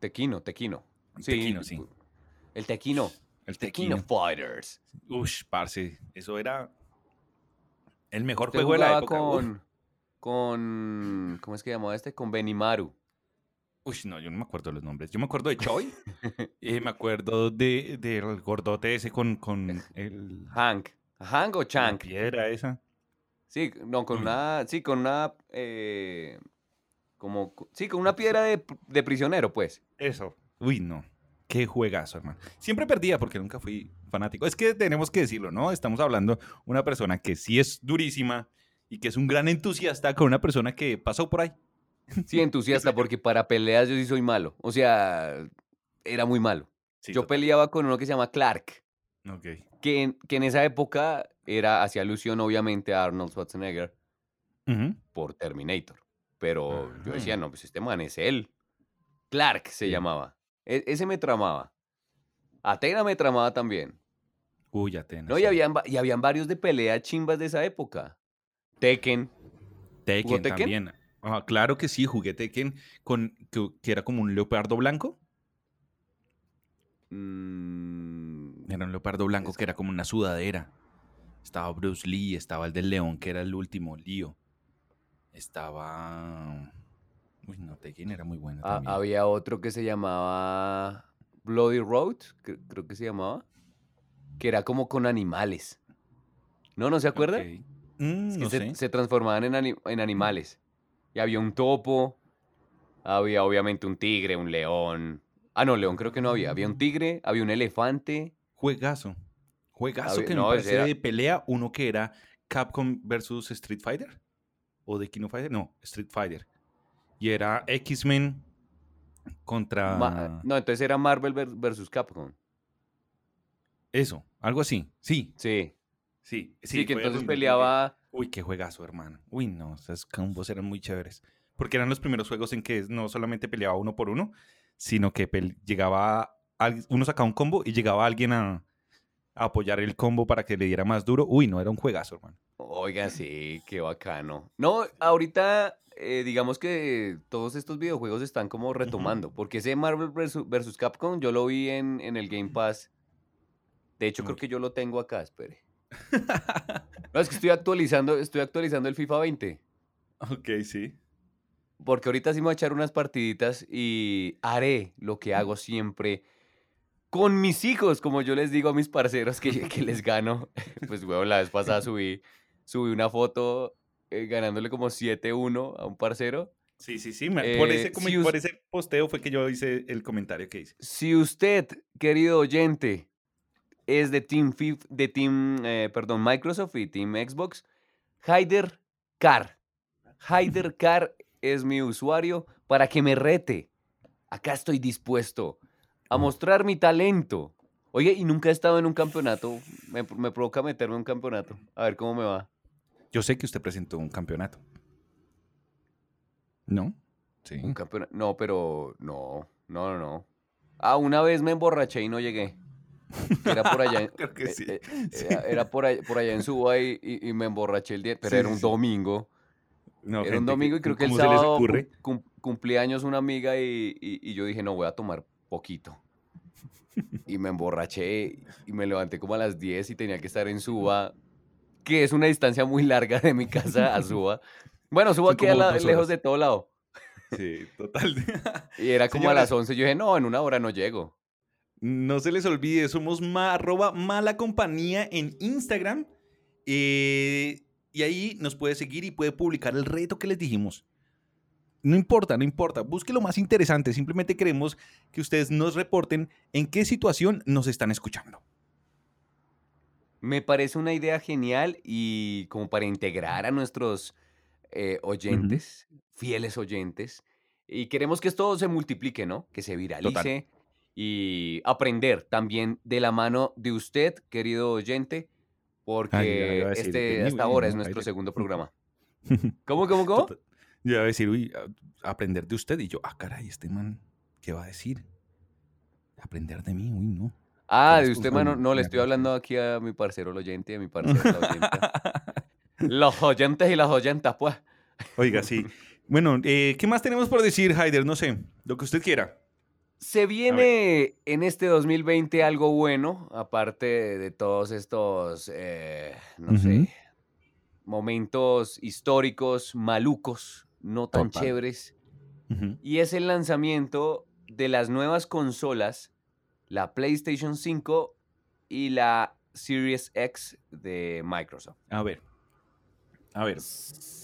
Tequino, Tequino. Tequino, sí. El Tequino. El Tequino Tequino. Fighters. Ush, parce, eso era el mejor Usted juego de la época. uf. con, con, ¿cómo es que llamaba este? Con Benimaru. Uy, no, yo no me acuerdo de los nombres. Yo me acuerdo de Choi. y [LAUGHS] me acuerdo de, del gordote ese con, con el, Hank. ¿Hank o la Chank? piedra esa. Sí, no, con Uy. una, [CLEARS THROAT] sí, con una, eh, como, co- sí, con una piedra de, de prisionero, pues. Eso. Uy, no. Qué juegazo, hermano. Siempre perdía porque nunca fui fanático. Es que tenemos que decirlo, ¿no? Estamos hablando una persona que sí es durísima y que es un gran entusiasta con una persona que pasó por ahí. Sí, entusiasta, [LAUGHS] porque para peleas yo sí soy malo. O sea, era muy malo. Sí, yo total. peleaba con uno que se llama Clark, Ok. que en, que en esa época era, hacía alusión obviamente a Arnold Schwarzenegger por Terminator. Pero yo decía, Ajá. no, pues este man es él. Clark se llamaba. E- ese me tramaba. Atena me tramaba también. Uy, Atenas. No, y habían, y habían varios de pelea chimbas de esa época. Tekken. Tekken Tekken? también. Ah, claro que sí, jugué Tekken con, que, que era como un leopardo blanco. mm, Era un leopardo blanco Es- que era como una sudadera. Estaba Bruce Lee, estaba el del león, que era el último, Lío. Estaba... Uy, no, Tekken era muy bueno ah, también. había otro que se llamaba Bloody Road, cre- creo que se llamaba. Que era como con animales. ¿No? ¿No se acuerda? Mm, Es que no se, sé. se transformaban en, ani- en animales. Y había un topo, había obviamente un tigre, un león. Ah, no, león creo que no había. Había un tigre, había un elefante. Juegazo. Juegazo que no, me parece era- de pelea. Uno que era Capcom versus Street Fighter. ¿O de Kino Fighter? No, Street Fighter. Y era X-Men contra... Ma- no, entonces era Marvel ver- versus Capcom. Eso, algo así. Sí, Sí, sí. sí, que fue entonces peleaba. Uy, qué juegazo, hermano. Uy, no, esos combos eran muy chéveres. Porque eran los primeros juegos en que no solamente peleaba uno por uno, sino que llegaba, uno sacaba un combo y llegaba alguien a apoyar el combo para que le diera más duro. Uy, no, era un juegazo, hermano. Oiga, sí, qué bacano. No, ahorita eh, digamos que todos estos videojuegos están como retomando, porque ese Marvel versus, versus Capcom yo lo vi en, en el Game Pass. De hecho, creo que yo lo tengo acá, espere. [LAUGHS] No, es que estoy actualizando, estoy actualizando el FIFA 20. ok, sí. Porque ahorita sí me voy a echar unas partiditas y haré lo que hago siempre con mis hijos, como yo les digo a mis parceros que, que les gano. [LAUGHS] Pues, weón, la vez pasada [LAUGHS] subí, subí una foto eh, ganándole como 7-1 a un parcero. Sí, sí, sí. me- por, Eh, ese, si por ese posteo fue que yo hice el comentario que hice. Si usted, querido oyente, es de Team, Fif- de team eh, perdón, Microsoft y Team Xbox, Haider Car. Haider [LAUGHS] Car es mi usuario para que me rete. Acá estoy dispuesto a mostrar mi talento. Oye, y nunca he estado en un campeonato. Me, me provoca meterme en un campeonato. A ver cómo me va. Yo sé que usted presentó un campeonato. ¿No? Sí. Un campeonato. No, pero no, no, no, no. Ah, una vez me emborraché y no llegué. Era por allá. en- [LAUGHS] Creo que eh, sí. eh, Sí. Era, era por, allá, por allá en Suba y, y- y me emborraché el día, pero Sí, era un domingo. No, era un gente, que- domingo y creo que el ¿cómo se les sábado cum- cum- cumplía años una amiga y yo dije, no, voy a tomar poquito. Y me emborraché y me levanté como a las 10 y tenía que estar en Suba, que es una distancia muy larga de mi casa a Suba. Bueno, Suba Son queda lejos de todo lado. Sí, total. [LAUGHS] Y era como a las 11. Yo dije, no, en una hora no llego. No se les olvide, somos ma, arroba mala compañía en Instagram. eh, y ahí nos puede seguir y puede publicar el reto que les dijimos. No importa, no importa. Busque lo más interesante. Simplemente queremos que ustedes nos reporten en qué situación nos están escuchando. Me parece una idea genial y como para integrar a nuestros eh, oyentes, fieles oyentes, y queremos que esto se multiplique, ¿no? Que se viralice y aprender también de la mano de usted, querido oyente, porque este hasta ahora es nuestro segundo [LAUGHS] programa. ¿Cómo, cómo, cómo? Yo iba a decir, uy, aprender de usted. Y yo, ah, caray, este man, ¿qué va a decir? Aprender de mí, uy, no. Ah, de usted, mano, no, le estoy hablando aquí a mi parcero el oyente, a mi [LAUGHS] parcero la oyenta. Los oyentes y las oyentas, pues. Oiga, sí. [LAUGHS] Bueno, eh, ¿qué más tenemos por decir, Haider? No sé, lo que usted quiera. Se viene en este 2020 algo bueno, aparte de todos estos, eh, no sé, momentos históricos malucos, no tan chéveres. Y es el lanzamiento de las nuevas consolas, la PlayStation 5 y la Series X de Microsoft. A ver, a ver,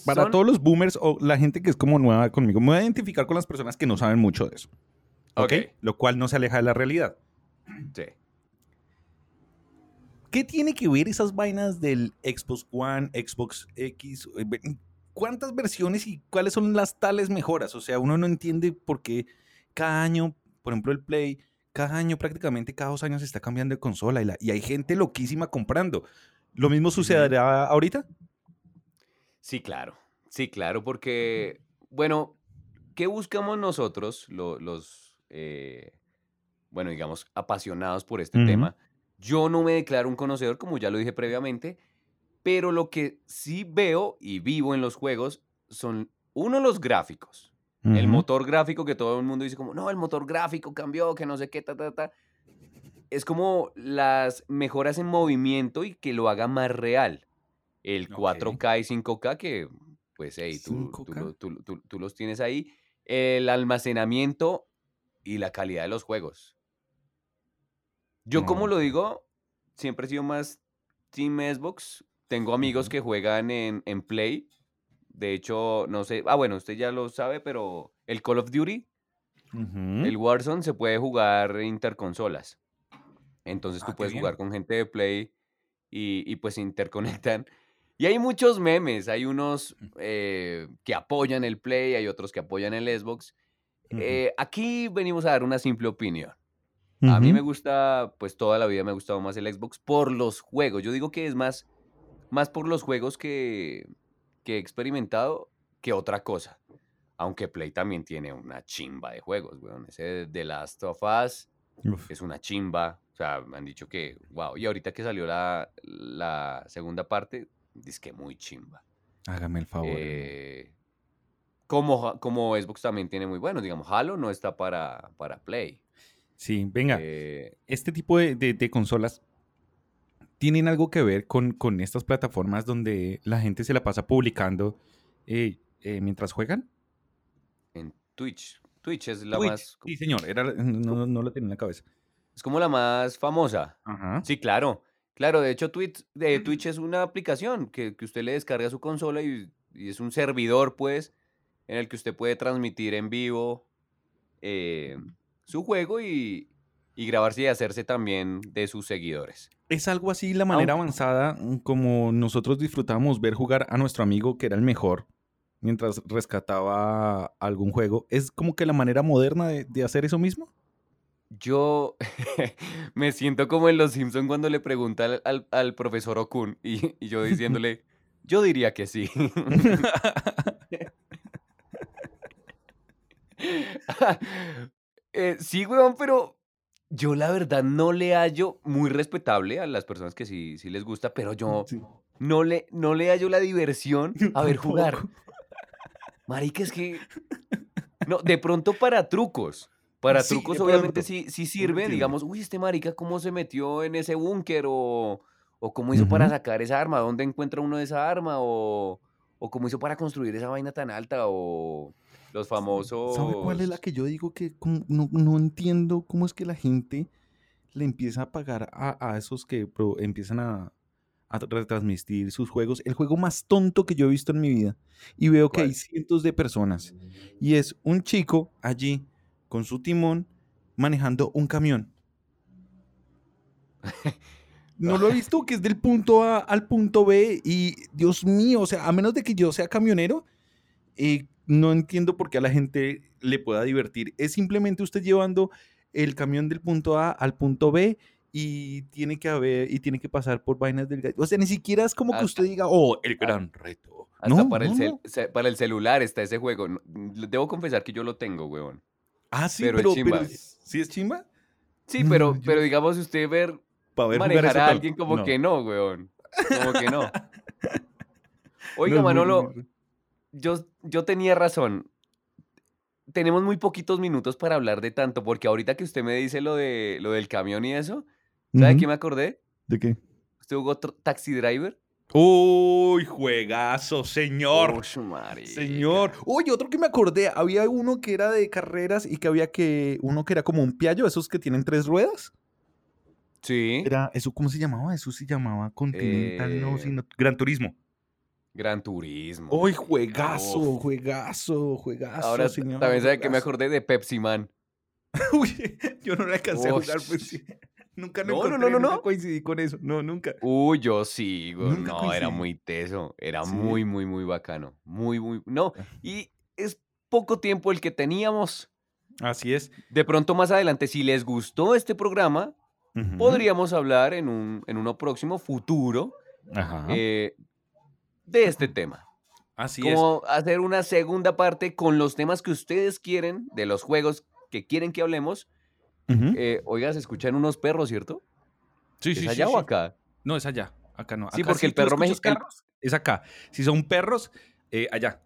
para todos los boomers o la gente que es como nueva conmigo, me voy a identificar con las personas que no saben mucho de eso. ¿Ok? Lo cual no se aleja de la realidad. Sí. ¿Qué tiene que ver esas vainas del Xbox One, Xbox X? ¿Cuántas versiones y cuáles son las tales mejoras? O sea, uno no entiende por qué cada año, por ejemplo, el Play, cada año prácticamente cada dos años se está cambiando de consola y, y hay gente loquísima comprando. ¿Lo mismo sucederá ahorita? Sí, claro. Sí, claro, porque, bueno, ¿qué buscamos nosotros, los, eh, bueno, digamos, apasionados por este tema? Yo no me declaro un conocedor, como ya lo dije previamente, pero lo que sí veo y vivo en los juegos son, uno, los gráficos. El motor gráfico que todo el mundo dice como, no, el motor gráfico cambió, que no sé qué, ta, ta, ta. Es como las mejoras en movimiento y que lo haga más real el 4K y 5K, que pues hey, tú, tú, los tienes ahí, el almacenamiento y la calidad de los juegos. Yo, como lo digo, siempre he sido más Team Xbox. Tengo amigos que juegan en, en, Play. De hecho, no sé. Ah, bueno, usted ya lo sabe, pero el Call of Duty, el Warzone, se puede jugar interconsolas. Entonces tú ah, puedes jugar con gente de Play y, y pues interconectan. [LAUGHS] Y hay muchos memes, hay unos eh, que apoyan el Play, hay otros que apoyan el Xbox. Eh, aquí venimos a dar una simple opinión. A mí me gusta, pues toda la vida me ha gustado más el Xbox por los juegos. Yo digo que es más, más por los juegos que, que he experimentado que otra cosa. Aunque Play también tiene una chimba de juegos, weón. Ese de Last of Us es una chimba. O sea, me han dicho que, wow. Y ahorita que salió la, la segunda parte, Dice que muy chimba. Hágame el favor. Eh, como, como Xbox también tiene muy bueno, digamos, Halo no está para, para Play. Sí, venga, eh, este tipo de, consolas tienen algo que ver con, con, estas plataformas donde la gente se la pasa publicando eh, mientras juegan. En Twitch. Twitch es la más... Sí, señor, Era, no, no, lo tenía en la cabeza. Es como la más famosa. Sí, claro. Claro, de hecho Twitch, de Twitch es una aplicación que, usted le descarga a su consola y, es un servidor, pues, en el que usted puede transmitir en vivo eh, su juego y, grabarse y hacerse también de sus seguidores. Es algo así la manera avanzada mm, como nosotros disfrutábamos ver jugar a nuestro amigo que era el mejor mientras rescataba algún juego. ¿Es como que la manera moderna de hacer eso mismo? Yo [LAUGHS] me siento como en Los Simpson cuando le pregunta al, profesor Okun y, yo [LAUGHS] diciéndole, yo diría que sí. [LAUGHS] Eh, sí, weón, pero yo la verdad no le hallo muy respetable a las personas que sí, sí les gusta, pero yo no, le, no le hallo la diversión [LAUGHS] a ver jugar. Marica, es que... No, de pronto para trucos. Para trucos, obviamente, sí, sí sirve. Digamos, uy, este marica, ¿cómo se metió en ese búnker? O, o cómo hizo para sacar esa arma, ¿dónde encuentra uno esa arma? O, o cómo hizo para construir esa vaina tan alta, o los famosos... ¿Sabe cuál es la que yo digo que no, no entiendo cómo es que la gente le empieza a pagar a, a esos que empiezan a, a retransmitir sus juegos, el juego más tonto que yo he visto en mi vida. Y veo que hay cientos de personas. Y es un chico allí con su timón manejando un camión. [LAUGHS] No lo he visto, que es del punto A al punto B. Y Dios mío, o sea, a menos de que yo sea camionero, eh, no entiendo por qué a la gente le pueda divertir. Es simplemente usted llevando el camión del punto A al punto B y tiene que haber y tiene que pasar por vainas del. O sea, ni siquiera es como que usted diga, oh, el gran reto. Hasta No, para, no, el cel- no. ce- para el celular está ese juego. Debo confesar que yo lo tengo, weón. Ah, sí, pero es pero, chimba. pero ¿sí es chimba? Sí, pero, yo- pero digamos, usted ver Para ver manejar a tal- alguien como que no, weón. Como que no. [LAUGHS] Oiga, es Manolo, yo, yo tenía razón. Tenemos muy poquitos minutos para hablar de tanto, porque ahorita que usted me dice lo, de, lo del camión y eso, ¿sabe de qué me acordé? ¿De qué? ¿Usted jugó Taxi Driver? Uy, juegazo, señor. Marica. Señor. Oye, otro que me acordé, había uno que era de carreras y que había que, uno que era como un piallo, esos que tienen tres ruedas. Sí, Era, eso, ¿cómo se llamaba? Eso se llamaba Continental, no, Eh, sino Gran Turismo. Gran Turismo. Uy, juegazo, Uf. juegazo, juegazo, Ahora señor. también sabe que me acordé de Pepsi Man. [LAUGHS] Uy, yo no le alcancé a jugar, pues. [LAUGHS] Nunca lo No, no, encontré, no, no, nunca no. coincidí con eso. No, nunca. Uy, yo sí, güey. Nunca No, era muy teso. Era Sí. muy, muy, muy bacano. Muy, muy. No, Ah. y es poco tiempo el que teníamos. Así es. De pronto más adelante, si les gustó este programa, podríamos hablar en, un, en uno próximo futuro Ajá. eh, de este tema. Así es. Como hacer una segunda parte con los temas que ustedes quieren, de los juegos que quieren que hablemos. Ujú. Eh, oiga, se escuchan unos perros, ¿cierto? sí, ¿Es sí, sí, allá o sí. acá? No, es allá. Acá no. Sí, porque el perro mexicano- carros, Es acá. Si son perros, eh, allá.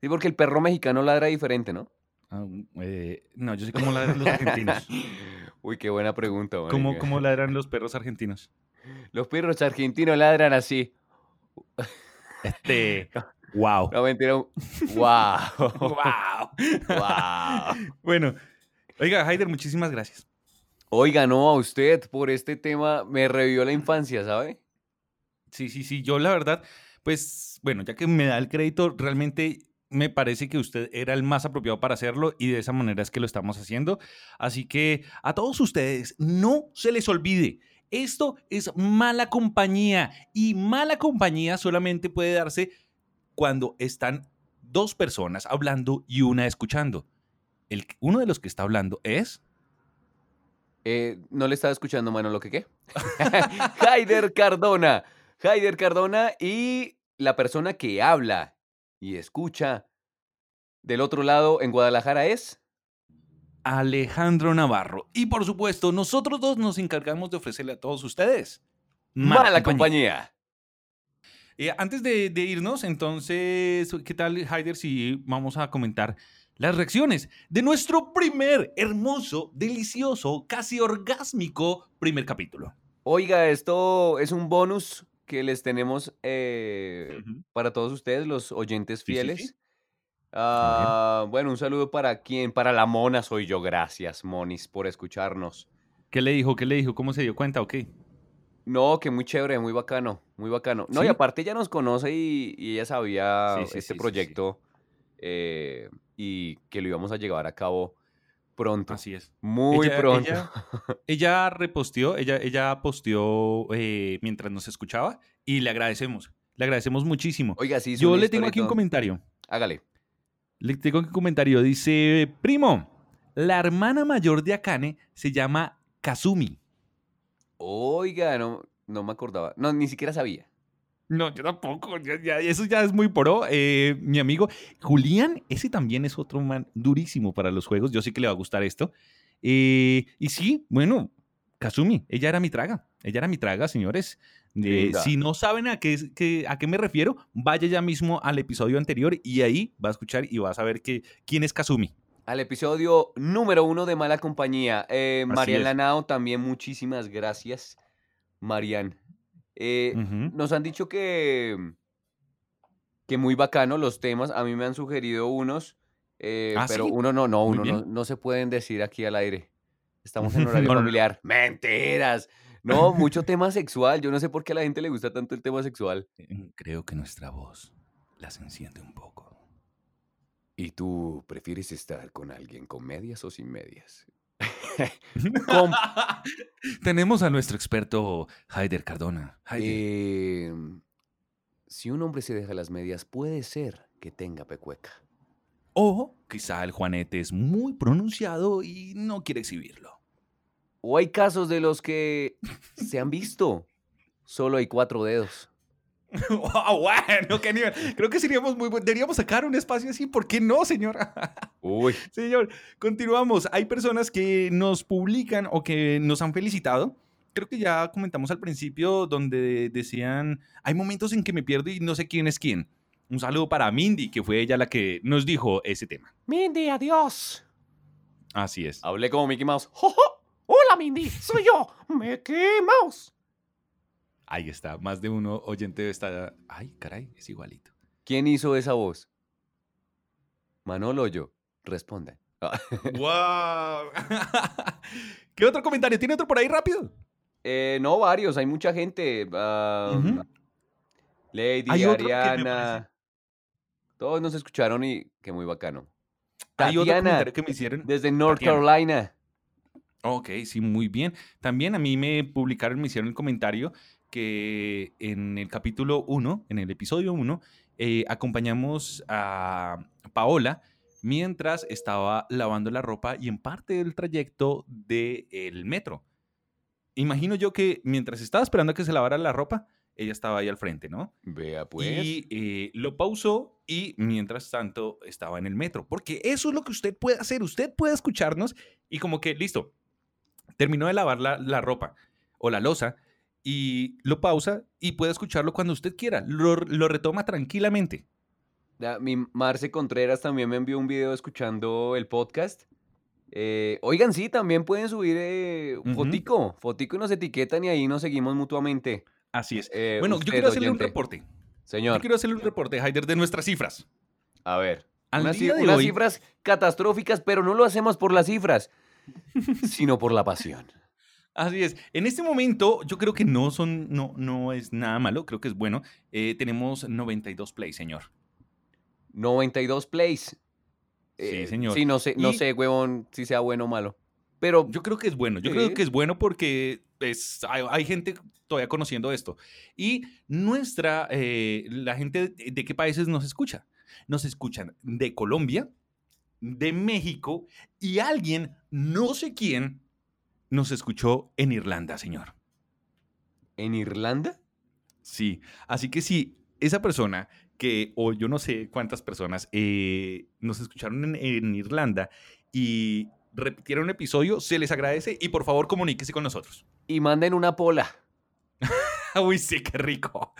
Sí, porque el perro mexicano ladra diferente, ¿no? Ah, eh, no, yo sé cómo ladran los argentinos. [LAUGHS] Uy, qué buena pregunta, ¿Cómo. ¿Cómo ladran los perros argentinos? Los perros argentinos ladran así. Este. ¡Wow! No, mentira. ¡Wow! ¡Wow! ¡Wow! bueno, oiga, Haider, muchísimas gracias. Oiga, no, a usted por este tema me revivió la infancia, ¿sabe? Sí, sí, sí. Yo, la verdad, pues, bueno, ya que me da el crédito, realmente me parece que usted era el más apropiado para hacerlo y de esa manera es que lo estamos haciendo. Así que a todos ustedes, no se les olvide. Esto es mala compañía y mala compañía solamente puede darse cuando están dos personas hablando y una escuchando. El, uno de los que está hablando es... Eh, no le estaba escuchando, mano, lo que qué. [LAUGHS] Haider Cardona. Haider Cardona y la persona que habla y escucha del otro lado en Guadalajara es. Alejandro Navarro. Y por supuesto, nosotros dos nos encargamos de ofrecerle a todos ustedes Mala, compañía. Eh, antes de, de irnos, entonces, ¿qué tal, Haider, si vamos a comentar las reacciones de nuestro primer hermoso, delicioso, casi orgásmico primer capítulo? Oiga, esto es un bonus que les tenemos eh, para todos ustedes, los oyentes sí, fieles. sí. Ah, bueno, un saludo para quién, para la mona soy yo. Gracias, Monis, por escucharnos. ¿Qué le dijo? ¿Qué le dijo? ¿Cómo se dio cuenta? ¿O qué? No, que muy chévere, muy bacano, muy bacano. No, y aparte ella nos conoce y, y ella sabía Sí, sí, este proyecto eh, y que lo íbamos a llevar a cabo pronto. Así es. Muy Ella- pronto. Ella, [LAUGHS] ella reposteó, ella, ella posteó eh, mientras nos escuchaba y le agradecemos. Le agradecemos muchísimo. Oiga, sí. Yo le tengo aquí un comentario. Hágale. Le tengo un comentario. Dice, primo, la hermana mayor de Akane se llama Kazumi. Oiga, no, no me acordaba. No, ni siquiera sabía. No, yo tampoco. ya- ya- eso ya es muy pro. Eh, mi amigo Julián, ese también es otro man durísimo para los juegos. Yo sé que le va a gustar esto. Eh, y sí, bueno, Kazumi, ella era mi traga. Ella era mi traga, señores. Eh, si no saben a qué, que- a qué me refiero, vaya ya mismo al episodio anterior y ahí va a escuchar y va a saber que, quién es Kazumi. Al episodio número uno de Mala Compañía. Eh, Marian. Lanao, también muchísimas gracias, Marian. Eh. Nos han dicho que, que muy bacano los temas. A mí me han sugerido unos, eh, ¿Ah, pero sí? uno no, no, uno no, no se pueden decir aquí al aire. Estamos en [LAUGHS] horario No, no, no. familiar. Mentiras. No, [LAUGHS] mucho tema sexual. Yo no sé por qué a la gente le gusta tanto el tema sexual. Eh, Creo que nuestra voz las enciende un poco. ¿Y tú prefieres estar con alguien con medias o sin medias? [LAUGHS] Tenemos a nuestro experto Haider Cardona. Em, si un hombre se deja las medias, puede ser que tenga pecueca. O quizá el Juanete es muy pronunciado y no quiere exhibirlo. O hay casos de los que se han visto. Solo hay cuatro dedos. [LAUGHS] ¡Wow! Bueno, qué nivel. Creo que seríamos muy buenos. Deberíamos sacar un espacio así. ¿Por qué no, señora? [LAUGHS] Uy. Señor, continuamos. Hay personas que nos publican o que nos han felicitado. Creo que ya comentamos al principio donde decían, hay momentos en que me pierdo y no sé quién es quién. Un saludo para Mindy, que fue ella la que nos dijo ese tema. Mindy, adiós. Así es. Hablé como Mickey Mouse. [LAUGHS] ¡Jo! Hola, Mindy. Soy yo, Mickey Mouse. Ahí está. Más de uno oyente está. Ay, caray, es igualito. ¿Quién hizo esa voz? Manolo o yo. Responda. [LAUGHS] Ah, ¡Wow! [LAUGHS] ¿Qué otro comentario? ¿Tiene otro por ahí rápido? eh, no, varios. Hay mucha gente. ah. Lady, Hay Ariana. Todos nos escucharon y que muy bacano. Hay otro comentario que me hicieron. desde North Tatiana. Carolina. Ok, sí, muy bien. También a mí me publicaron, me hicieron el comentario que en el capítulo 1, en el episodio 1, eh, acompañamos a Paola mientras estaba lavando la ropa y en parte del trayecto del metro. Imagino yo que mientras estaba esperando a que se lavara la ropa, ella estaba ahí al frente, ¿no? Vea pues. Y eh, lo pausó y mientras tanto estaba en el metro. Porque eso es lo que usted puede hacer. Usted puede escucharnos y como que, listo, terminó de lavar la, la ropa o la losa y lo pausa y puede escucharlo cuando usted quiera. Lo, lo retoma tranquilamente. Mi Marce Contreras también me envió un video escuchando el podcast. Eh, oigan, sí, también pueden subir eh, Ujú. fotico, fotico y nos etiquetan y ahí nos seguimos mutuamente. Así es. Eh, bueno, yo quiero hacerle un reporte. Yo Señor, quiero hacerle un reporte, Haider, de nuestras cifras. a ver. Al unas, día ci- de unas hoy- cifras catastróficas, pero no lo hacemos por las cifras, sino por la pasión. Así es. En este momento, yo creo que no son, no, no es nada malo, creo que es bueno. Eh, tenemos 92 plays, señor. 92 plays. Sí, señor. Sí, no sé, no Y- sé, huevón, si sea bueno o malo. Pero Yo creo que es bueno. Yo Sí. creo que es bueno porque es, hay, hay gente todavía conociendo esto. Y nuestra, eh, la gente de, de qué países nos escucha. Nos escuchan de Colombia, de México y alguien, no sé quién, nos escuchó en Irlanda, señor. ¿en Irlanda? Sí. Así que si esa persona que, o yo no sé cuántas personas, eh, nos escucharon en, en Irlanda y repitieron un episodio, se les agradece y por favor comuníquese con nosotros. Y manden una pola [LAUGHS] Uy, sí, qué rico.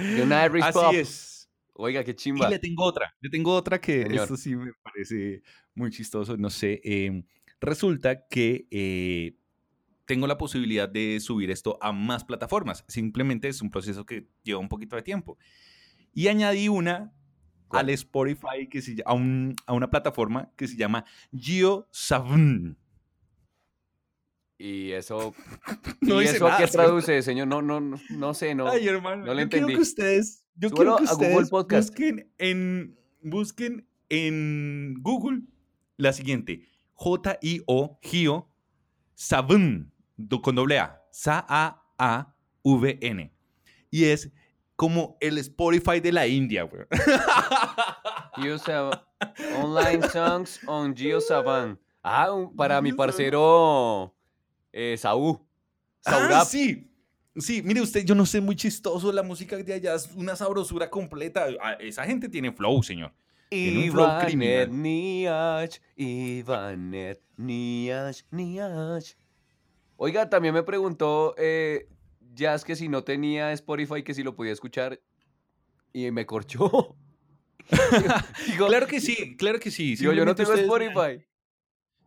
Así Pop. es. Oiga, qué Y chimba. le tengo otra. Le tengo otra que Señor. esto sí me parece muy chistoso. No sé. eh, resulta que eh, tengo la posibilidad de subir esto a más plataformas. Simplemente es un proceso que lleva un poquito de tiempo. Y añadí una ¿Cuál? al Spotify, que se, a, un- a una plataforma que se llama GeoSavn. Y eso, [LAUGHS] No ¿y eso a nada, qué traduce, señor? No, no, no, no sé, no. Ay, hermano, no le yo quiero entendí. que ustedes, yo Súbelo quiero que a Google Podcast. busquen en, busquen en Google la siguiente, J-I-O, Gio, Savn, con doble A, S-A-A-V-N. Y es como el Spotify de la India, güey. [LAUGHS] GeoSav- Online Songs on GeoSavan. Ah, un- para mi parcero eh, Saúl. Ah, sí. Sí, mire usted, yo no sé, muy chistoso la música de allá, es una sabrosura completa. Ah, Esa gente tiene flow, señor. Tiene un flow Ivanet criminal. Niach, Ivanet Niach, Niach. Oiga, también me preguntó eh, Jazz que si no tenía Spotify, que si lo podía escuchar. Y me corchó. [LAUGHS] Digo, Claro que sí, claro que sí. digo, yo no tengo ustedes- Spotify.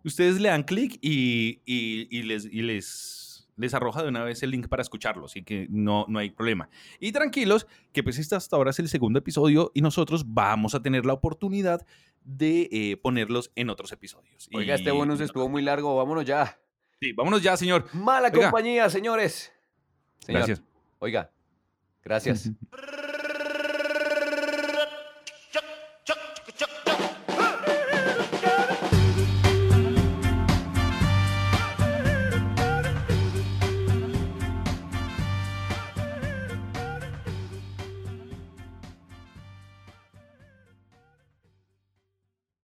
Ustedes le dan clic y, y- y les, y les, les arroja de una vez el link para escucharlo, así que no, no hay problema. Y tranquilos, que pues este hasta ahora es el segundo episodio y nosotros vamos a tener la oportunidad de eh, ponerlos en otros episodios. Oiga, este Y- bonus estuvo muy largo. Vámonos ya. Sí, vámonos ya, señor. Mala Oiga. compañía, señores. Señor, Gracias. Oiga, gracias. [LAUGHS]